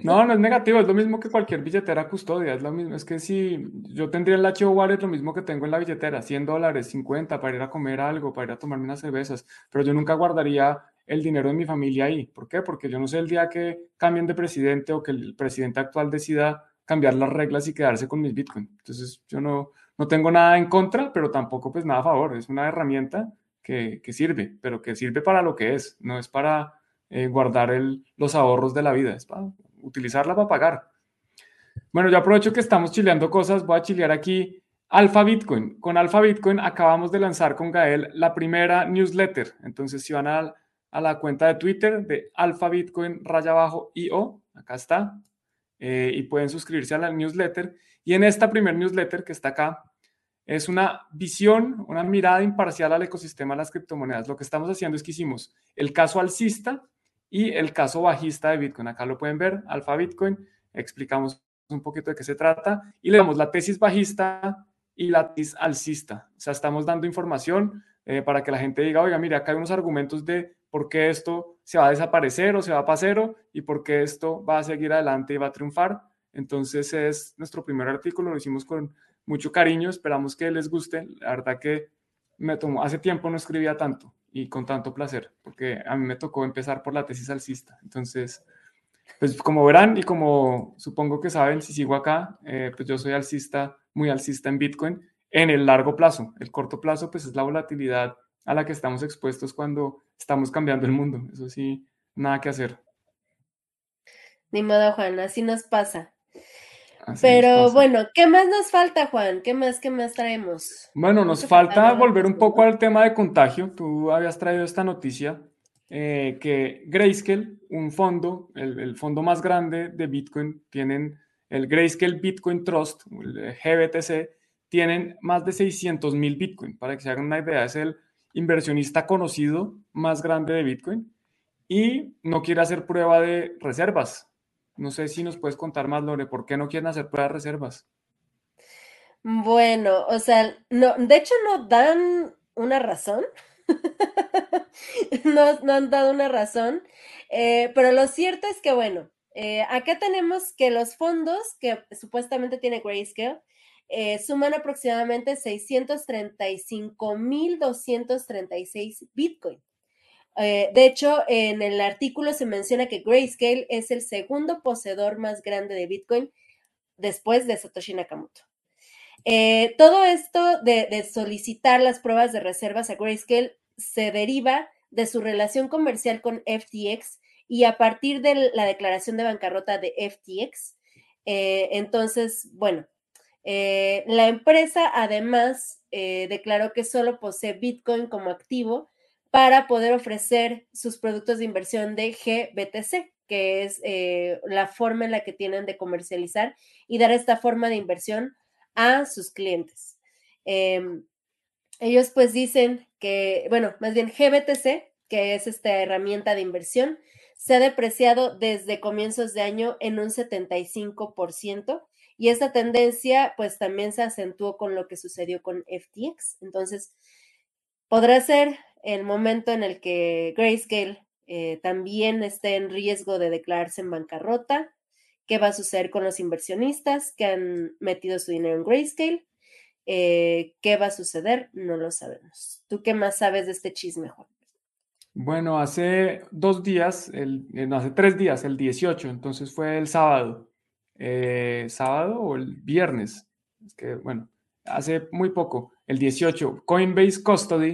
No, no es negativo, es lo mismo que cualquier billetera custodia, es lo mismo, es que si yo tendría el Chivo Wallet lo mismo que tengo en la billetera, 100 dólares, 50 para ir a comer algo, para ir a tomarme unas cervezas, pero yo nunca guardaría el dinero de mi familia ahí. ¿Por qué? Porque yo no sé el día que cambien de presidente o que el presidente actual decida cambiar las reglas y quedarse con mis bitcoins. Entonces, yo no, no tengo nada en contra, pero tampoco pues nada a favor. Es una herramienta que, sirve, pero que sirve para lo que es. No es para eh, guardar el, los ahorros de la vida, es para utilizarla para pagar. Bueno, yo aprovecho que estamos chileando cosas, voy a chilear aquí Alfa Bitcoin. Con Alfa Bitcoin acabamos de lanzar con Gael la primera newsletter. Entonces, si van a la cuenta de Twitter de Alpha Bitcoin raya abajo IO, acá está, eh, y pueden suscribirse a la newsletter. Y en esta primer newsletter que está acá, es una visión, una mirada imparcial al ecosistema de las criptomonedas. Lo que estamos haciendo es que hicimos el caso alcista y el caso bajista de Bitcoin. Acá lo pueden ver, alfa Bitcoin, explicamos un poquito de qué se trata y le damos la tesis bajista y la tesis alcista. O sea, estamos dando información eh, para que la gente diga, oiga, mira, acá hay unos argumentos de por qué esto se va a desaparecer o se va para cero y por qué esto va a seguir adelante y va a triunfar. Entonces es nuestro primer artículo, lo hicimos con mucho cariño, esperamos que les guste. La verdad que me tomó, hace tiempo no escribía tanto y con tanto placer, porque a mí me tocó empezar por la tesis alcista. Entonces, pues como verán y como supongo que saben, si sigo acá, eh, pues yo soy alcista, muy alcista en Bitcoin en el largo plazo. El corto plazo, pues es la volatilidad a la que estamos expuestos cuando estamos cambiando el mundo. Eso sí, nada que hacer. Ni modo, Juan, así nos pasa. Pero bueno, ¿qué más nos falta, Juan? ¿Qué más, qué más traemos? Bueno, nos falta volver un poco al tema de contagio. Tú habías traído esta noticia eh, que Grayscale, un fondo, el, fondo más grande de Bitcoin, tienen el Grayscale Bitcoin Trust, el GBTC, tienen más de 600 mil Bitcoin. Para que se hagan una idea, es el inversionista conocido más grande de Bitcoin y no quiere hacer prueba de reservas no sé si nos puedes contar más, Lore, ¿por qué no quieren hacer pruebas reservas? Bueno, o sea, no, de hecho no dan una razón. no, han dado una razón. Eh, pero lo cierto es que, bueno, eh, acá tenemos que los fondos que supuestamente tiene Grayscale eh, suman aproximadamente 635.236 Bitcoin. Eh, de hecho, en el artículo se menciona que Grayscale es el segundo poseedor más grande de Bitcoin después de Satoshi Nakamoto. Eh, todo esto de, solicitar las pruebas de reservas a Grayscale se deriva de su relación comercial con FTX y a partir de la declaración de bancarrota de FTX. Eh, entonces, bueno, la empresa además declaró que solo posee Bitcoin como activo para poder ofrecer sus productos de inversión de GBTC, que es eh, la forma en la que tienen de comercializar y dar esta forma de inversión a sus clientes. Em, ellos pues dicen que, bueno, más bien GBTC, que es esta herramienta de inversión, se ha depreciado desde comienzos de año en un 75% y esta tendencia pues también se acentuó con lo que sucedió con FTX. Entonces, podrá ser el momento en el que Grayscale eh, también esté en riesgo de declararse en bancarrota, qué va a suceder con los inversionistas que han metido su dinero en Grayscale, eh, qué va a suceder, no lo sabemos. ¿Tú qué más sabes de este chisme, Juan? Bueno, hace dos días, el, eh, no, hace tres días, el 18, entonces fue el sábado, sábado o el viernes, es que bueno, hace muy poco, el 18, Coinbase Custody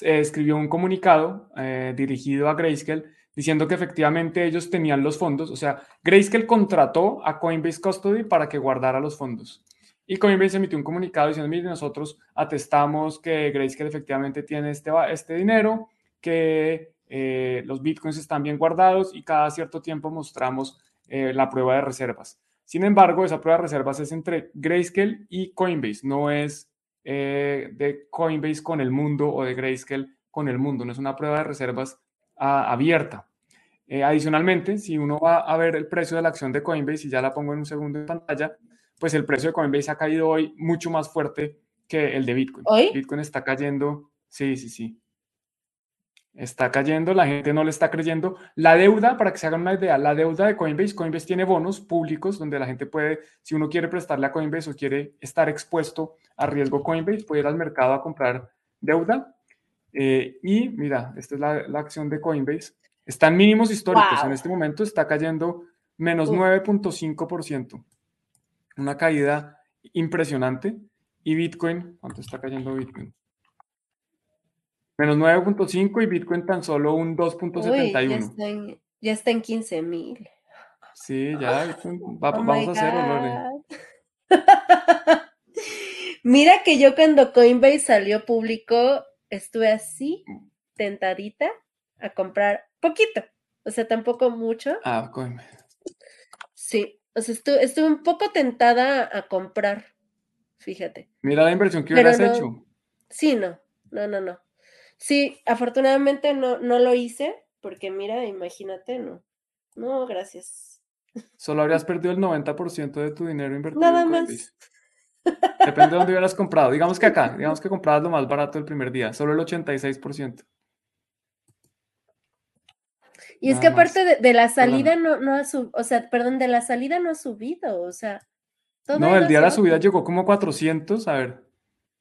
escribió un comunicado eh, dirigido a Grayscale diciendo que efectivamente ellos tenían los fondos, o sea, Grayscale contrató a Coinbase Custody para que guardara los fondos. Y Coinbase emitió un comunicado diciendo, mire, nosotros atestamos que Grayscale efectivamente tiene este, este dinero, que eh, los bitcoins están bien guardados y cada cierto tiempo mostramos eh, la prueba de reservas. Sin embargo, esa prueba de reservas es entre Grayscale y Coinbase, no es eh, de Coinbase con el mundo o de Grayscale con el mundo. No es una prueba de reservas ah, abierta. Eh, adicionalmente, si uno va a ver el precio de la acción de Coinbase, y ya la pongo en un segundo en pantalla, pues el precio de Coinbase ha caído hoy mucho más fuerte que el de Bitcoin. ¿Hoy? Bitcoin está cayendo, sí, sí, sí está cayendo, la gente no le está creyendo. La deuda, para que se hagan una idea, la deuda de Coinbase, Coinbase tiene bonos públicos donde la gente puede, si uno quiere prestarle a Coinbase o quiere estar expuesto a riesgo Coinbase, puede ir al mercado a comprar deuda. Eh, y mira, esta es la, acción de Coinbase. Está en mínimos históricos. En este momento está cayendo menos 9.5%. Una caída impresionante. Y Bitcoin, ¿cuánto está cayendo Bitcoin? Menos 9.5 y Bitcoin tan solo un 2.71. Ya, está en 15 mil. Sí, ya, oh vamos a hacerlo, Mira que yo cuando Coinbase salió público, estuve así, tentadita, a comprar poquito. O sea, tampoco mucho. Ah, Coinbase. Sí, o sea, estuve, estuve un poco tentada a comprar. fíjate. Mira la inversión que hubieras hecho. Sí, no, no, no, no. Sí, afortunadamente no, no lo hice, porque mira, imagínate, no. No, gracias. Solo habrías perdido el 90% de tu dinero invertido. Nada más. Depende de dónde hubieras comprado. Digamos que acá, digamos que comprabas lo más barato el primer día, solo el 86%. Y es que aparte de, la salida no, no ha subido, o sea, perdón, de la salida no ha subido, o sea. no, el día de la subida llegó como 400, a ver,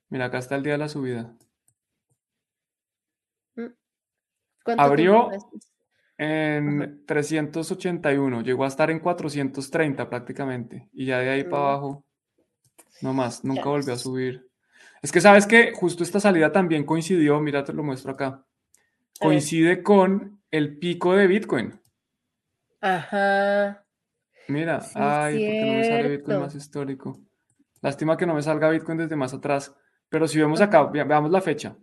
mira, acá está el día de la subida. Mm. Abrió en 381, llegó a estar en 430 prácticamente, y ya de ahí para mm. abajo, no más, nunca volvió a subir. Es que sabes que justo esta salida también coincidió, mira, te lo muestro acá, coincide con el pico de Bitcoin. Ajá. Mira, ay, ¿por qué no me sale Bitcoin más histórico? Lástima que no me salga Bitcoin desde más atrás. Pero si vemos acá, veamos la fecha.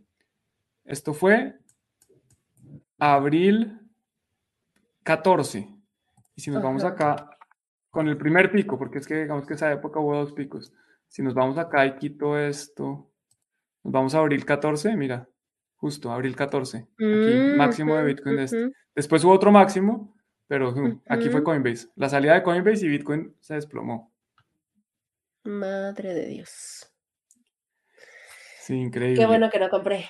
Esto fue abril 14. Y si nos vamos acá con el primer pico, porque es que digamos que esa época hubo dos picos. Si nos vamos acá y quito esto, nos vamos a abril 14, mira, Justo, abril 14. Aquí, mm, máximo de Bitcoin. este. Después hubo otro máximo, pero aquí fue Coinbase. La salida de Coinbase y Bitcoin se desplomó. Madre de Dios. Sí, increíble. Qué bueno que no compré.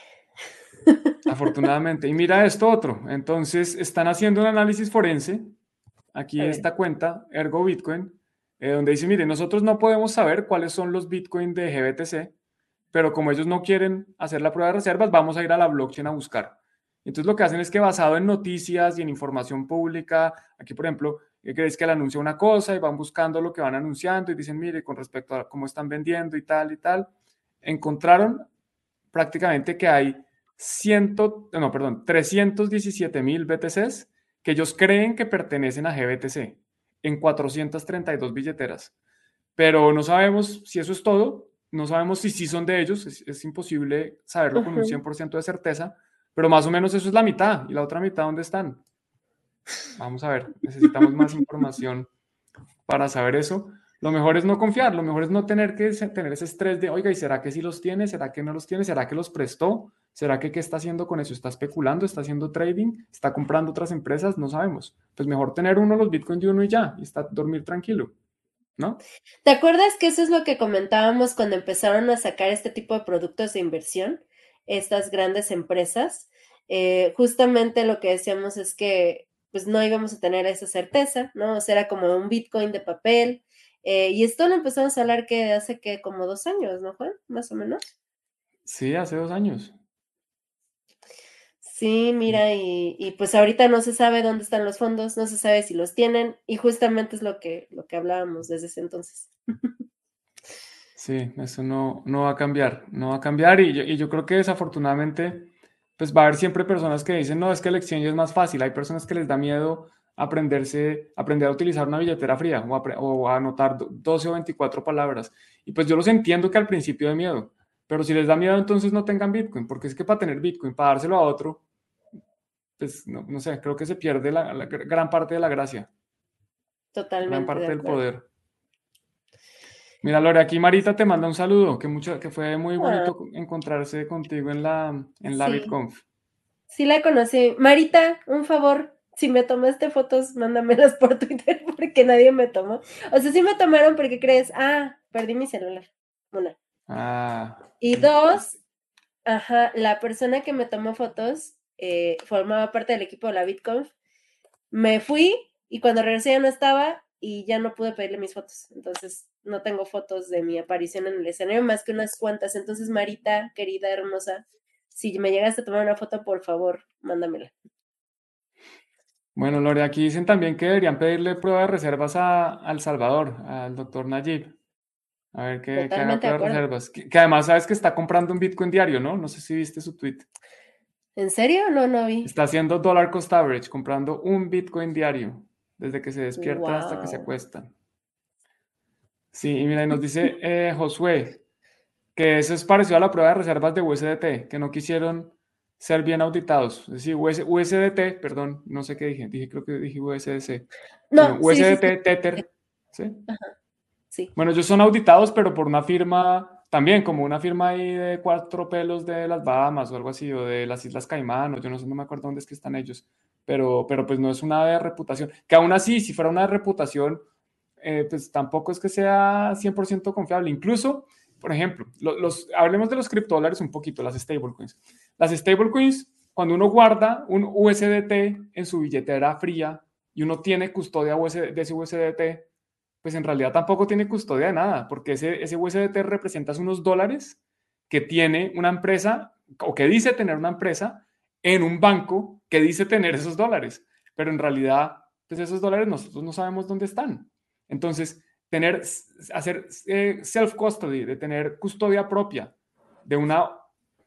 Afortunadamente. Y mira esto otro. Entonces, están haciendo un análisis forense. Aquí esta cuenta, Ergo Bitcoin, eh, donde dice, mire, nosotros no podemos saber cuáles son los Bitcoin de GBTC, pero como ellos no quieren hacer la prueba de reservas, vamos a ir a la blockchain a buscar. Entonces lo que hacen es que basado en noticias y en información pública, aquí por ejemplo, crees que le anuncia una cosa y van buscando lo que van anunciando y dicen, mire, con respecto a cómo están vendiendo y tal y tal, encontraron prácticamente que hay 100, no, perdón, 317 mil BTCs que ellos creen que pertenecen a GBTC en 432 billeteras. Pero no sabemos si eso es todo, no sabemos si sí son de ellos, es, imposible saberlo con un 100% de certeza, pero más o menos eso es la mitad. ¿Y la otra mitad dónde están? Vamos a ver, necesitamos más información para saber eso. Lo mejor es no confiar, lo mejor es no tener que tener ese estrés de, oiga, ¿y será que sí los tiene? ¿Será que no los tiene? ¿Será que los prestó? ¿Será que qué está haciendo con eso? ¿Está especulando? ¿Está haciendo trading? ¿Está comprando otras empresas? No sabemos. Pues mejor tener uno los bitcoins de uno y ya, y está dormir tranquilo. ¿no? ¿Te acuerdas que eso es lo que comentábamos cuando empezaron a sacar este tipo de productos de inversión, estas grandes empresas? Eh, justamente lo que decíamos es que pues no íbamos a tener esa certeza, ¿no? O sea, era como un Bitcoin de papel. Eh, y esto lo empezamos a hablar que hace que como dos años, ¿no, Juan? Más o menos. Sí, hace dos años. Sí, mira, y, pues ahorita no se sabe dónde están los fondos, no se sabe si los tienen, y justamente es lo que, lo que hablábamos desde ese entonces. Sí, eso no, no va a cambiar, no va a cambiar, y yo, y yo creo que desafortunadamente, pues va a haber siempre personas que dicen, no, es que el exchange es más fácil, hay personas que les da miedo aprenderse, aprender a utilizar una billetera fría o, o a anotar 12 o 24 palabras, y pues yo los entiendo que al principio de miedo, pero si les da miedo, entonces no tengan Bitcoin, porque es que para tener Bitcoin, para dárselo a otro, pues no, sé, creo que se pierde la, gran parte de la gracia. Totalmente. Gran parte del poder. Mira, Lore, aquí Marita te manda un saludo, que, mucho, que fue muy bonito ah. encontrarse contigo en la, en la BitConf. Sí, la conocí. Marita, un favor, si me tomaste fotos, mándamelas por Twitter porque nadie me tomó. O sea, sí me tomaron porque crees, ah, perdí mi celular. Una. Ah. Y dos, ajá, la persona que me tomó fotos eh, formaba parte del equipo de la BitConf. Me fui y cuando regresé ya no estaba y ya no pude pedirle mis fotos. Entonces no tengo fotos de mi aparición en el escenario más que unas cuantas. Entonces, Marita, querida, hermosa, si me llegaste a tomar una foto, por favor, mándamela. Bueno, Lore, aquí dicen también que deberían pedirle prueba de reservas a, El Salvador, al doctor Nayib. A ver qué, qué haga de reservas. Que, que, además sabes que está comprando un Bitcoin diario, ¿no? No sé si viste su tweet. ¿En serio? No, no vi. Está haciendo dollar cost average, comprando un Bitcoin diario, desde que se despierta hasta que se acuesta. Sí, y mira, y nos dice eh, Josué que eso es parecido a la prueba de reservas de USDT, que no quisieron ser bien auditados. Es decir, USDT, perdón, no sé qué dije, dije creo que dije USDC. No, USDT, Tether, ¿sí? Sí. Bueno, ellos son auditados, pero por una firma, también como una firma ahí de cuatro pelos de las Bahamas o algo así, o de las Islas Caimán, o yo no sé, no me acuerdo dónde es que están ellos, pero, pero pues no es una de reputación. Que aún así, si fuera una de reputación, eh, pues tampoco es que sea 100% confiable. Incluso, por ejemplo, los, hablemos de los criptodólares un poquito, las stablecoins. Las stablecoins, cuando uno guarda un USDT en su billetera fría y uno tiene custodia de ese USDT, pues en realidad tampoco tiene custodia de nada, porque ese, ese USDT representa unos dólares que tiene una empresa o que dice tener una empresa en un banco que dice tener esos dólares, pero en realidad, pues esos dólares nosotros no sabemos dónde están. Entonces, tener, hacer eh, self-custody, de tener custodia propia de una,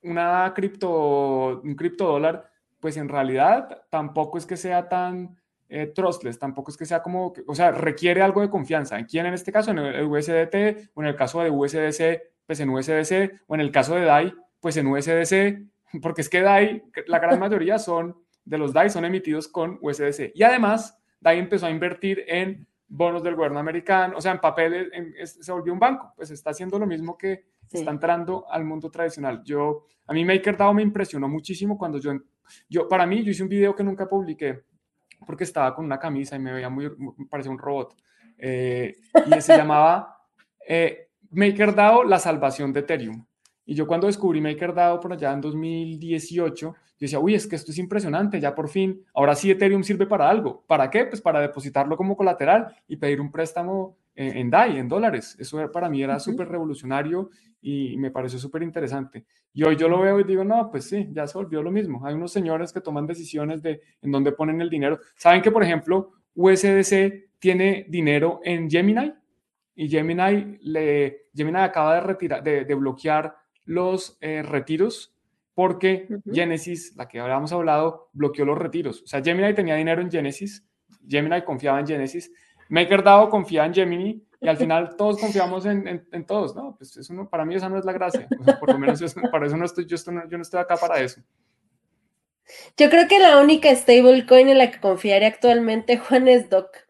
una cripto, un criptodólar, pues en realidad tampoco es que sea tan eh, trustless, tampoco es que sea como, o sea, requiere algo de confianza. ¿En quién en este caso? En el USDT, o en el caso de USDC, pues en USDC, o en el caso de DAI, pues en USDC, porque es que DAI, la gran mayoría son, de los DAI son emitidos con USDC. Y además, DAI empezó a invertir en bonos del gobierno americano, o sea, en papeles, se volvió un banco, pues está haciendo lo mismo que está entrando al mundo tradicional. Yo, a mí MakerDAO me impresionó muchísimo cuando yo, yo, para mí, yo hice un video que nunca publiqué porque estaba con una camisa y me veía muy, me parecía un robot, eh, y se llamaba eh, MakerDAO, la salvación de Ethereum. Y yo cuando descubrí MakerDAO por allá en 2018, yo decía, uy, es que esto es impresionante, ya por fin, ahora sí Ethereum sirve para algo. ¿Para qué? Pues para depositarlo como colateral y pedir un préstamo en, DAI, en dólares. Eso para mí era súper revolucionario y me pareció súper interesante. Y hoy yo lo veo y digo, no, pues sí, ya se volvió lo mismo. Hay unos señores que toman decisiones de en dónde ponen el dinero. ¿Saben que, por ejemplo, USDC tiene dinero en Gemini? Y Gemini, le, Gemini acaba de, retirar, de bloquear los eh, retiros porque Genesis, la que habíamos hablado, bloqueó los retiros. O sea, Gemini tenía dinero en Genesis, Gemini confiaba en Genesis, MakerDAO confía en Gemini y al final todos confiamos en, en, todos, ¿no? Pues eso para mí esa no es la gracia. por lo menos para eso no estoy yo, yo no estoy acá para eso. Yo creo que la única stablecoin en la que confiaría actualmente, Juan, es DOC.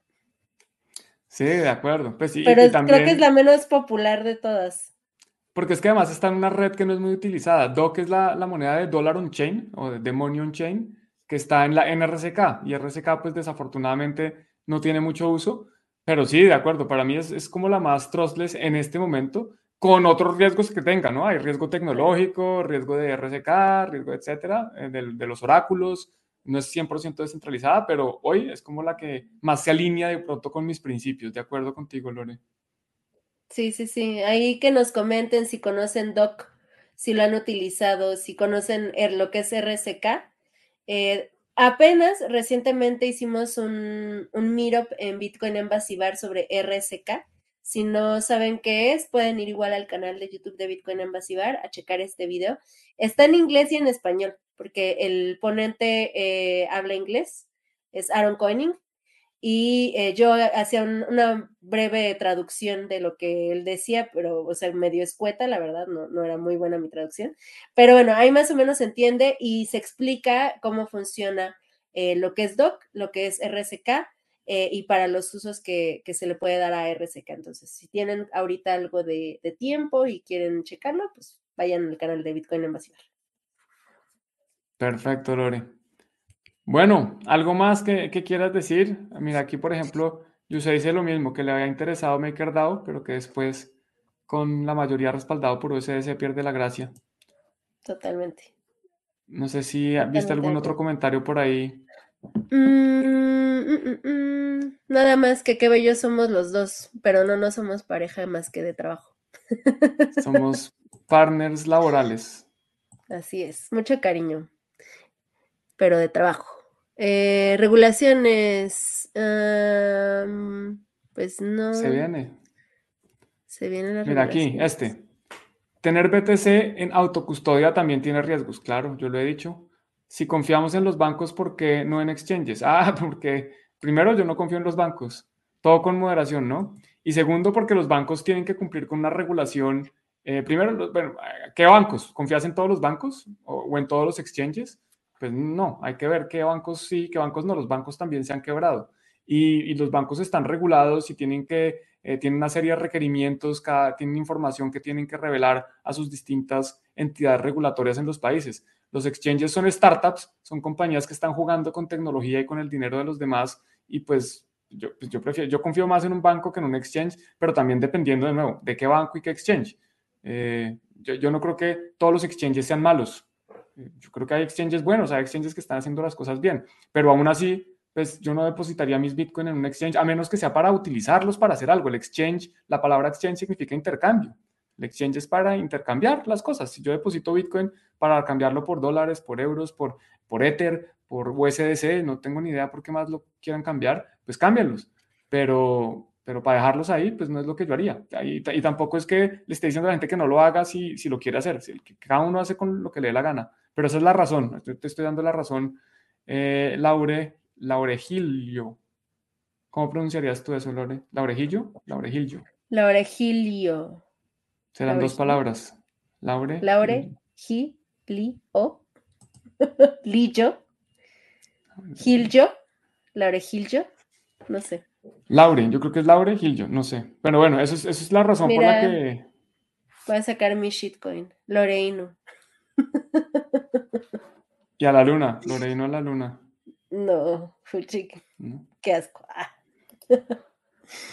Sí, de acuerdo. Pues sí, Pero creo que es la menos popular de todas. Porque es que además está en una red que no es muy utilizada. DOC es la, moneda de Dollar on Chain o de Money on Chain, que está en la NRCK. Y RCK, pues desafortunadamente no tiene mucho uso. Pero sí, de acuerdo, para mí es, como la más trustless en este momento, con otros riesgos que tenga, ¿no? Hay riesgo tecnológico, riesgo de RCK, riesgo, etcétera, eh, de, de los oráculos. No es 100% descentralizada, pero hoy es como la que más se alinea de pronto con mis principios. De acuerdo contigo, Lore. Sí, sí, sí. Ahí que nos comenten si conocen Doc, si lo han utilizado, si conocen lo que es RSK. Eh, apenas recientemente hicimos un, un meetup en Bitcoin Embassy sobre RSK. Si no saben qué es, pueden ir igual al canal de YouTube de Bitcoin Embassy a checar este video. Está en inglés y en español, porque el ponente eh, habla inglés, es Aaron Coining, y eh, yo hacía una breve traducción de lo que él decía, pero, o sea, medio escueta, la verdad, no, no era muy buena mi traducción, pero bueno, ahí más o menos se entiende y se explica cómo funciona eh, lo que es DOC, lo que es RSK eh, y para los usos que, que, se le puede dar a RSK. Entonces, si tienen ahorita algo de, tiempo y quieren checarlo, pues vayan al canal de Bitcoin Invasiva. Perfecto, Lore. Bueno, ¿algo más que, quieras decir? Mira, aquí por ejemplo, se dice lo mismo, que le había interesado MakerDAO, pero que después con la mayoría respaldado por USD pierde la gracia. Totalmente. No sé si viste algún otro comentario por ahí. Mm, mm, mm, Nada más que qué bellos somos los dos, pero no, no somos pareja más que de trabajo. Somos partners laborales. Así es, mucho cariño, pero de trabajo. Eh, regulaciones. pues no. Se viene. Se viene la Mira aquí, este. Tener BTC en autocustodia también tiene riesgos, claro, yo lo he dicho. Si confiamos en los bancos, ¿por qué no en exchanges? Ah, porque primero yo no confío en los bancos, todo con moderación, ¿no? Y segundo, porque los bancos tienen que cumplir con una regulación. Eh, primero, bueno, ¿qué bancos? ¿Confías en todos los bancos o en todos los exchanges? Pues no, hay que ver qué bancos sí, qué bancos no. Los bancos también se han quebrado y, los bancos están regulados y tienen que eh, tienen una serie de requerimientos, cada, tienen información que tienen que revelar a sus distintas entidades regulatorias en los países. Los exchanges son startups, son compañías que están jugando con tecnología y con el dinero de los demás y pues yo, pues prefiero, yo confío más en un banco que en un exchange, pero también dependiendo de nuevo de qué banco y qué exchange. Eh, yo, no creo que todos los exchanges sean malos. Yo creo que hay exchanges buenos, hay exchanges que están haciendo las cosas bien, pero aún así, pues yo no depositaría mis Bitcoin en un exchange, a menos que sea para utilizarlos para hacer algo. El exchange, la palabra exchange significa intercambio. El exchange es para intercambiar las cosas. Si yo deposito Bitcoin para cambiarlo por dólares, por euros, por, por Ether, por USDC, no tengo ni idea por qué más lo quieran cambiar, pues cámbienlos. Pero, pero para dejarlos ahí, pues no es lo que yo haría. Y, y, tampoco es que le esté diciendo a la gente que no lo haga si, si lo quiere hacer, si, que cada uno hace con lo que le dé la gana. Pero esa es la razón, te estoy dando la razón. Eh, Laure, Laurejillo. ¿Cómo pronunciarías tú eso, Laure? ¿Laurejillo? Laurejillo. Laurejillo. Serán dos palabras. Laure. Laure, Gi, Li, O. Lillo. Gilyo. Laurejillo. No sé. Laure, yo creo que es Laure Gillo, no sé. Pero bueno, eso es, eso es la razón Mira, por la que. Voy a sacar mi shitcoin. Loreino. Y a la luna, Loreino a la luna. No, fuchique. ¿no? Qué asco. Ah.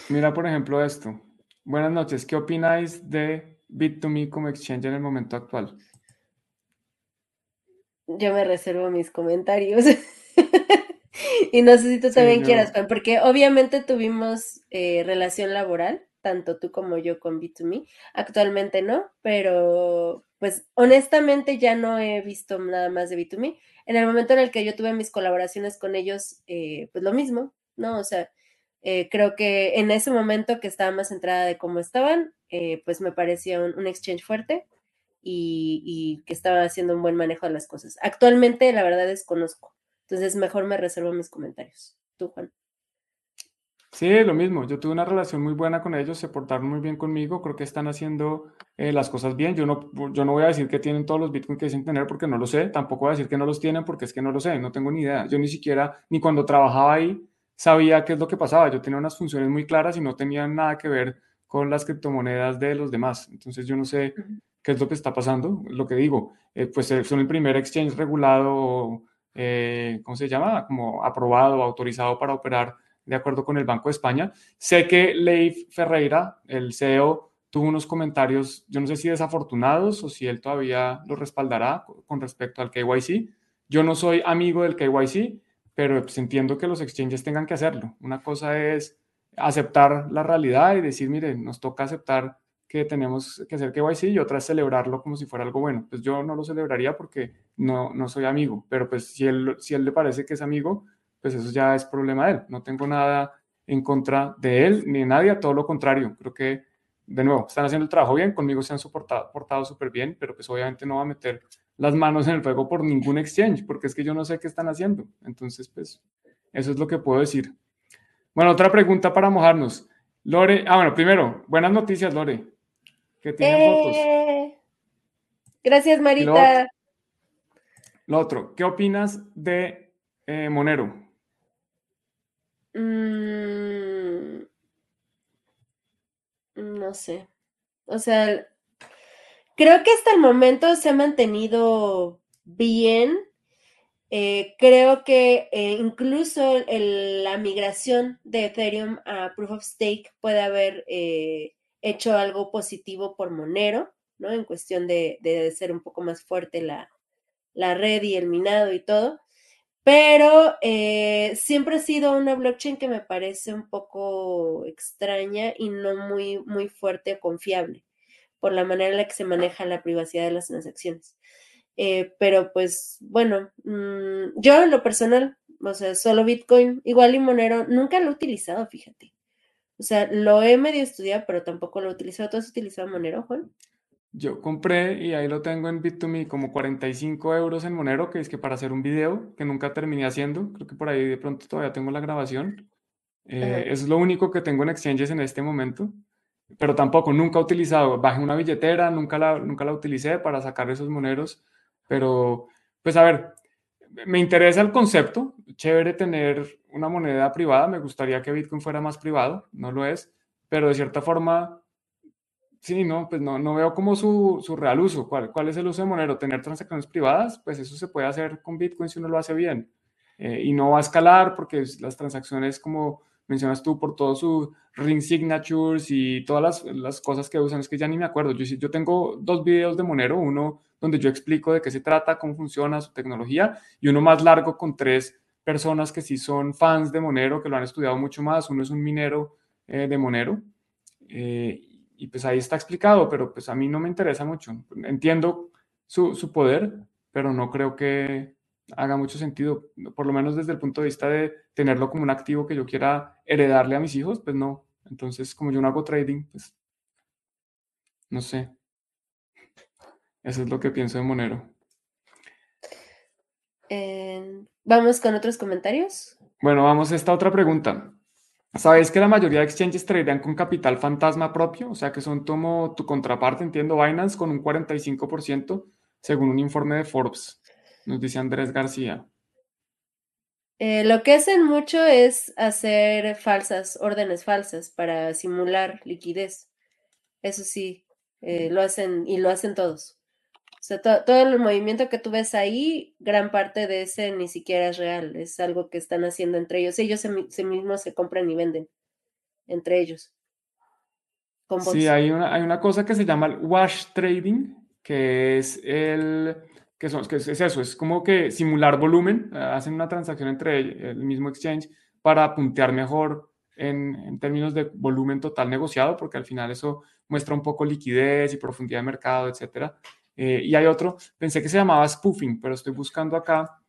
Mira, por ejemplo, esto. Buenas noches. ¿Qué opináis de Bit2Me como exchange en el momento actual? Yo me reservo mis comentarios. y no sé si tú Sí, también quieras, Juan, porque obviamente tuvimos eh, relación laboral, tanto tú como yo con B2Me. Actualmente no, pero pues honestamente ya no he visto nada más de B2Me. En el momento en el que yo tuve mis colaboraciones con ellos, eh, pues lo mismo, ¿no? O sea, eh, creo que en ese momento que estaba más centrada de cómo estaban, pues me parecía un, un exchange fuerte y, y que estaba haciendo un buen manejo de las cosas. Actualmente, la verdad, desconozco. Entonces, mejor me reservo mis comentarios. Tú, Juan. Sí, lo mismo. Yo tuve una relación muy buena con ellos, se portaron muy bien conmigo. Creo que están haciendo eh, las cosas bien. Yo no, yo no voy a decir que tienen todos los Bitcoin que dicen tener porque no lo sé. Tampoco voy a decir que no los tienen porque es que no lo sé. No tengo ni idea. Yo ni siquiera, ni cuando trabajaba ahí, sabía qué es lo que pasaba. Yo tenía unas funciones muy claras y no tenían nada que ver con las criptomonedas de los demás. Entonces yo no sé qué es lo que está pasando. Lo que digo, eh, pues eh, son el primer exchange regulado, eh, ¿cómo se llama? Como aprobado, autorizado para operar de acuerdo con el Banco de España. Sé que Leif Ferreira, el CEO, tuvo unos comentarios, yo no sé si desafortunados o si él todavía lo respaldará con respecto al KYC. Yo no soy amigo del KYC, pero pues entiendo que los exchanges tengan que hacerlo. Una cosa es aceptar la realidad y decir, mire, nos toca aceptar que tenemos que hacer KYC y otra es celebrarlo como si fuera algo bueno. Pues yo no lo celebraría porque no, no soy amigo, pero pues si él, si él le parece que es amigo, pues eso ya es problema de él. No tengo nada en contra de él ni de nadie, todo lo contrario. Creo que, de nuevo, están haciendo el trabajo bien, conmigo se han soportado, portado súper bien, pero pues obviamente no va a meter las manos en el fuego por ningún exchange, porque es que yo no sé qué están haciendo. Entonces, pues, eso es lo que puedo decir. Bueno, otra pregunta para mojarnos. Lore, ah, bueno, primero, buenas noticias, Lore, que tienen fotos. ¡Eh! Gracias, Marita. Lo otro, ¿qué opinas de eh, Monero? Mm, no sé. O sea, creo que hasta el momento se ha mantenido bien. Eh, creo que eh, incluso el- la migración de Ethereum a Proof of Stake puede haber eh, hecho algo positivo por Monero, ¿no? En cuestión de, ser un poco más fuerte la, la red y el minado y todo. Pero eh, siempre ha sido una blockchain que me parece un poco extraña y no muy, muy fuerte o confiable por la manera en la que se maneja la privacidad de las transacciones. Eh, pero pues bueno, mm, yo en lo personal, o sea, solo Bitcoin, igual y Monero, nunca lo he utilizado, fíjate. O sea, lo he medio estudiado, pero tampoco lo he utilizado. ¿Tú has utilizado Monero, Juan? Yo compré y ahí lo tengo en Bit2Me como 45 euros en Monero, que es que para hacer un video que nunca terminé haciendo, creo que por ahí de pronto todavía tengo la grabación. Eh, es lo único que tengo en exchanges en este momento, pero tampoco, nunca he utilizado, bajé una billetera, nunca la, nunca la utilicé para sacar esos moneros, pero pues a ver, me interesa el concepto, chévere tener una moneda privada, me gustaría que Bitcoin fuera más privado, no lo es, pero de cierta forma, sí, no, pues no, no veo como su, su real uso. ¿Cuál, ¿Cuál es el uso de Monero? ¿Tener transacciones privadas? Pues eso se puede hacer con Bitcoin si uno lo hace bien. Eh, y no va a escalar porque las transacciones, como mencionas tú, por todos sus ring signatures y todas las, las, cosas que usan, es que ya ni me acuerdo. Yo, yo tengo dos videos de Monero, uno donde yo explico de qué se trata, cómo funciona su tecnología, y uno más largo con tres personas que sí son fans de Monero, que lo han estudiado mucho más. Uno es un minero eh, de Monero. Eh, y pues ahí está explicado, pero pues a mí no me interesa mucho. Entiendo su, su poder, pero no creo que, haga mucho sentido, por lo menos desde el punto de vista de tenerlo como un activo que yo quiera heredarle a mis hijos, pues no. Entonces, como yo no hago trading, pues no sé. Eso es lo que pienso de Monero. Vamos con otros comentarios. Bueno, vamos a esta otra pregunta. ¿Sabéis que la mayoría de exchanges tradean con capital fantasma propio? O sea, que son como tu contraparte, entiendo, Binance, con un 45%, según un informe de Forbes nos dice Andrés García. Eh, lo que hacen mucho es hacer falsas, órdenes falsas para simular liquidez. Eso sí, eh, lo hacen y lo hacen todos. O sea, todo el movimiento que tú ves ahí, gran parte de ese ni siquiera es real, es algo que están haciendo entre ellos. Ellos se, mismos se compran y venden entre ellos. sí, hay una, hay una cosa que se llama el wash trading, que es el que, son, que es, eso, es como que simular volumen, eh, hacen una transacción entre el mismo exchange para puntear mejor en, en, términos de volumen total negociado, porque al final eso muestra un poco liquidez y profundidad de mercado, etc. Eh, y hay otro, pensé que se llamaba spoofing, pero estoy buscando acá,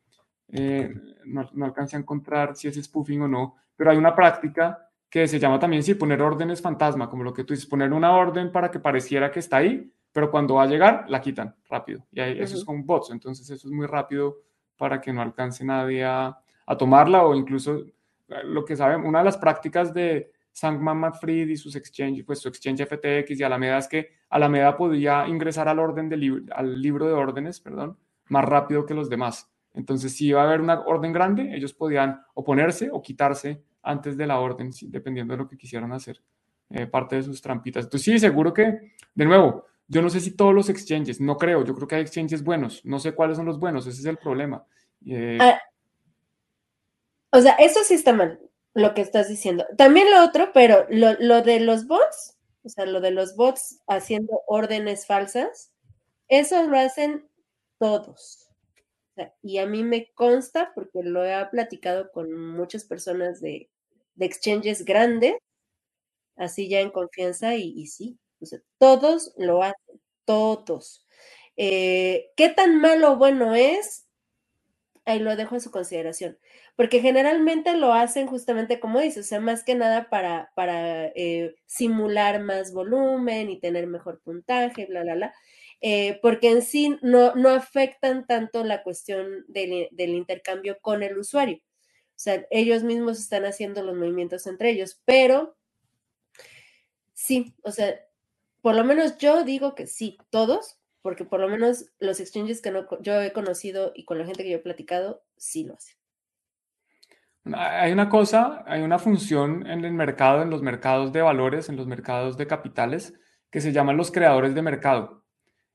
eh, no, no alcancé a encontrar si es spoofing o no, pero hay una práctica que se llama también, sí, poner órdenes fantasma, como lo que tú dices, poner una orden para que pareciera que está ahí, pero cuando va a llegar, la quitan rápido. Y ahí, eso es con bots, entonces eso es muy rápido para que no alcance nadie a, tomarla o incluso eh, lo que saben, una de las prácticas de Sam Fried y sus exchange, pues su exchange FTX y Alameda es que Alameda podía ingresar al orden del al libro de órdenes, perdón, más rápido que los demás. Entonces, si iba a haber una orden grande, ellos podían oponerse o quitarse antes de la orden, dependiendo de lo que quisieran hacer, eh, parte de sus trampitas. Entonces, sí, seguro que, de nuevo, yo no sé si todos los exchanges, no creo, yo creo que hay exchanges buenos, no sé cuáles son los buenos, ese es el problema. Eh, ah, o sea, eso sí está mal, lo que estás diciendo. También lo otro, pero lo, de los bots, o sea, lo de los bots haciendo órdenes falsas, eso lo hacen todos. y a mí me consta, porque lo he platicado con muchas personas de, exchanges grandes, así ya en confianza, y, y sí, todos lo hacen, todos. Eh, ¿Qué tan malo o bueno es? Ahí lo dejo a su consideración, porque generalmente lo hacen justamente como dices, o sea, más que nada para, para eh, simular más volumen y tener mejor puntaje, bla, bla, bla, eh, porque en sí no, no afectan tanto la cuestión del, del intercambio con el usuario. O sea, ellos mismos están haciendo los movimientos entre ellos, pero sí, o sea, por lo menos yo digo que sí, todos, porque por lo menos los exchanges que no, yo he conocido y con la gente que yo he platicado, sí lo hacen. Hay una cosa, hay una función en el mercado, en los mercados de valores, en los mercados de capitales, que se llaman los creadores de mercado.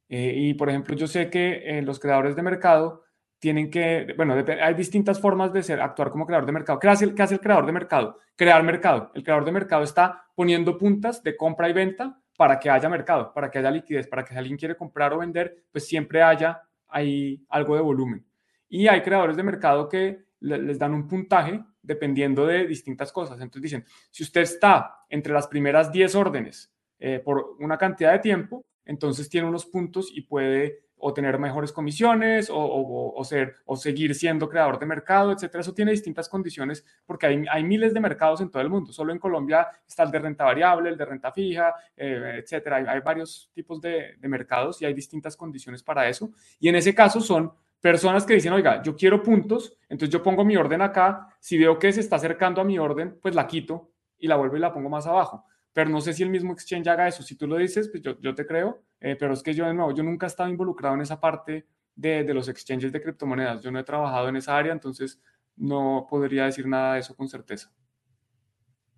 Eh, y por ejemplo, yo sé que eh, los creadores de mercado tienen que, bueno, hay distintas formas de ser, actuar como creador de mercado. ¿Qué hace, ¿Qué hace el creador de mercado? Crear mercado. El creador de mercado está poniendo puntas de compra y venta para que haya mercado, para que haya liquidez, para que si alguien quiere comprar o vender, pues siempre haya ahí algo de volumen. Y hay creadores de mercado que les dan un puntaje dependiendo de distintas cosas. Entonces dicen, si usted está entre las primeras 10 órdenes eh, por una cantidad de tiempo, entonces tiene unos puntos y puede o tener mejores comisiones o, ser, o seguir siendo creador de mercado, etcétera. Eso tiene distintas condiciones porque hay, hay, miles de mercados en todo el mundo. Solo en Colombia está el de renta variable, el de renta fija, eh, etcétera. Hay, varios tipos de, de mercados y hay distintas condiciones para eso. Y en ese caso son personas que dicen, oiga, yo quiero puntos, entonces yo pongo mi orden acá, si veo que se está acercando a mi orden, pues la quito y la vuelvo y la pongo más abajo pero no sé si el mismo exchange haga eso. Si tú lo dices, pues yo, yo te creo, eh, pero es que yo de nuevo, yo nunca he estado involucrado en esa parte de, de, los exchanges de criptomonedas. Yo no he trabajado en esa área, entonces no podría decir nada de eso con certeza.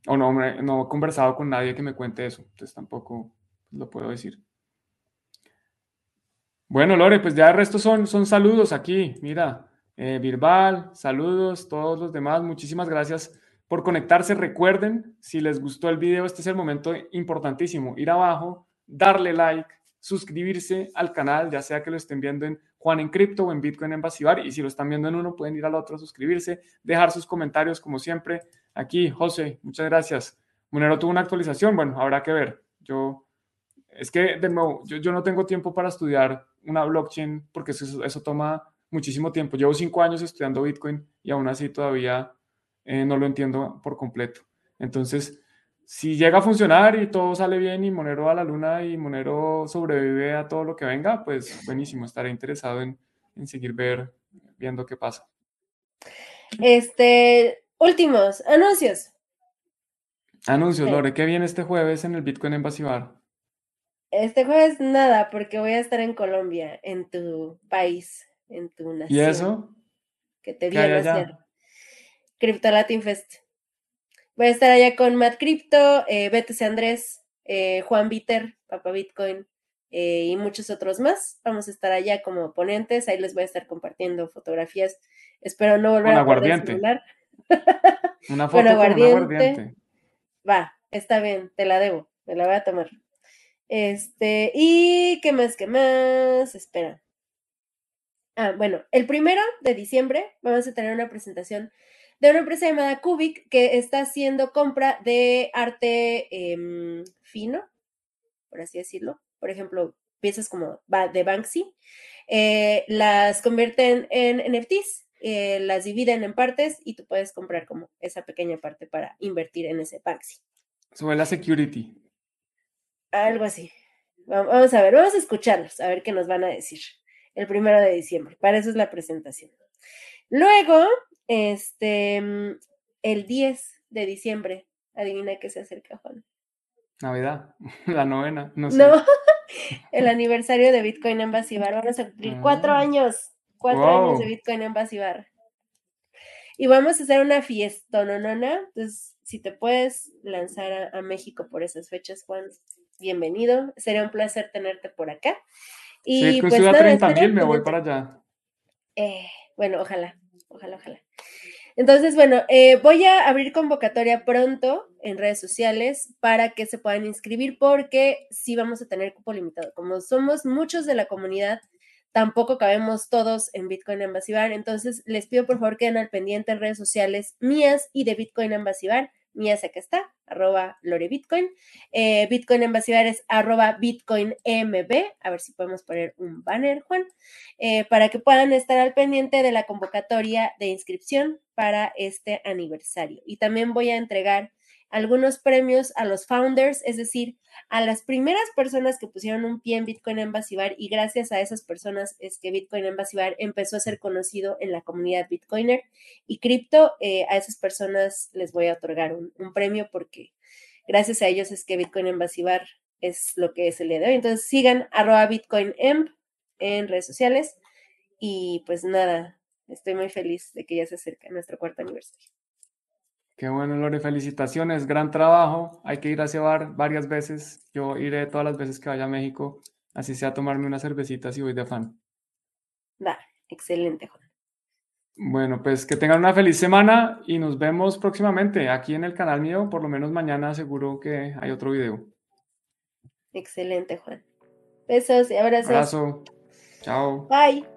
O no, no he conversado con nadie que me cuente eso, entonces tampoco lo puedo decir. Bueno, Lore, pues ya el resto son, son saludos aquí. Mira, eh, saludos, todos los demás. Muchísimas gracias por conectarse. Recuerden, si les gustó el video, este es el momento importantísimo. Ir abajo, darle like, suscribirse al canal, ya sea que lo estén viendo en Juan en Cripto o en Bitcoin en Basibar. Y si lo están viendo en uno, pueden ir al otro, suscribirse, dejar sus comentarios como siempre. Aquí, José, muchas gracias. Monero tuvo una actualización. Bueno, habrá que ver. Yo, es que de nuevo, yo, no tengo tiempo para estudiar una blockchain porque eso, eso toma muchísimo tiempo. Llevo cinco años estudiando Bitcoin y aún así todavía eh, no lo entiendo por completo. Entonces, si llega a funcionar y todo sale bien y Monero a la luna y Monero sobrevive a todo lo que venga, pues buenísimo, estaré interesado en, seguir ver, viendo qué pasa. Este, últimos, anuncios. Anuncios, Lore, ¿qué viene este jueves en el Bitcoin en Basibar? Este jueves nada, porque voy a estar en Colombia, en tu país, en tu nación. ¿Y eso? Que te viene a hacer. Crypto Latin Fest. Voy a estar allá con Matt Crypto, eh, BTC Andrés, eh, Juan Bitter, Papa Bitcoin eh, y muchos otros más. Vamos a estar allá como ponentes. Ahí les voy a estar compartiendo fotografías. Espero no volver a poder celular. Una foto con aguardiente. Va, está bien, te la debo, me la voy a tomar. Este, y qué más, qué más, espera. Ah, bueno, el primero de diciembre vamos a tener una presentación de una empresa llamada Cubic que está haciendo compra de arte em, fino, por así decirlo. Por ejemplo, piezas como de Banksy, eh, las convierten en NFTs, eh, las dividen en partes y tú puedes comprar como esa pequeña parte para invertir en ese Banksy. Sobre la security. Algo así. Vamos a ver, vamos a escucharlos, a ver qué nos van a decir el primero de diciembre. Para eso es la presentación. Luego, este, el 10 de diciembre, adivina qué se acerca, Juan. Navidad, la novena, no sé. No, el aniversario de Bitcoin en Basibar. Vamos a cumplir cuatro ah. años, cuatro años de Bitcoin en Basibar. Y vamos a hacer una fiesta, ¿no, no, no? Entonces, si te puedes lanzar a, México por esas fechas, Juan, bienvenido. Sería un placer tenerte por acá. Y sí, pues, nada, 30 mil me voy para allá. Eh, bueno, ojalá, ojalá, ojalá. Entonces, bueno, eh, voy a abrir convocatoria pronto en redes sociales para que se puedan inscribir porque sí vamos a tener cupo limitado. Como somos muchos de la comunidad, tampoco cabemos todos en Bitcoin Ambasivar. Entonces, les pido por favor que den al pendiente en redes sociales mías y de Bitcoin Ambasivar mía acá está, arroba Lore Bitcoin. Eh, Bitcoin en es arroba Bitcoin MB. A ver si podemos poner un banner, Juan, eh, para que puedan estar al pendiente de la convocatoria de inscripción para este aniversario. Y también voy a entregar algunos premios a los founders, es decir, a las primeras personas que pusieron un pie en Bitcoin en y gracias a esas personas es que Bitcoin en empezó a ser conocido en la comunidad Bitcoiner y cripto, eh, a esas personas les voy a otorgar un, premio porque gracias a ellos es que Bitcoin en es lo que se le da. Entonces sigan arroba Bitcoin en redes sociales y pues nada, estoy muy feliz de que ya se acerca nuestro cuarto aniversario. Qué bueno, Lore, felicitaciones, gran trabajo. Hay que ir a cebar varias veces. Yo iré todas las veces que vaya a México, así sea tomarme una cervecita si voy de afán. Da, excelente, Juan. Bueno, pues que tengan una feliz semana y nos vemos próximamente aquí en el canal mío. Por lo menos mañana seguro que hay otro video. Excelente, Juan. Besos y abrazos. Abrazo. Chao. Bye.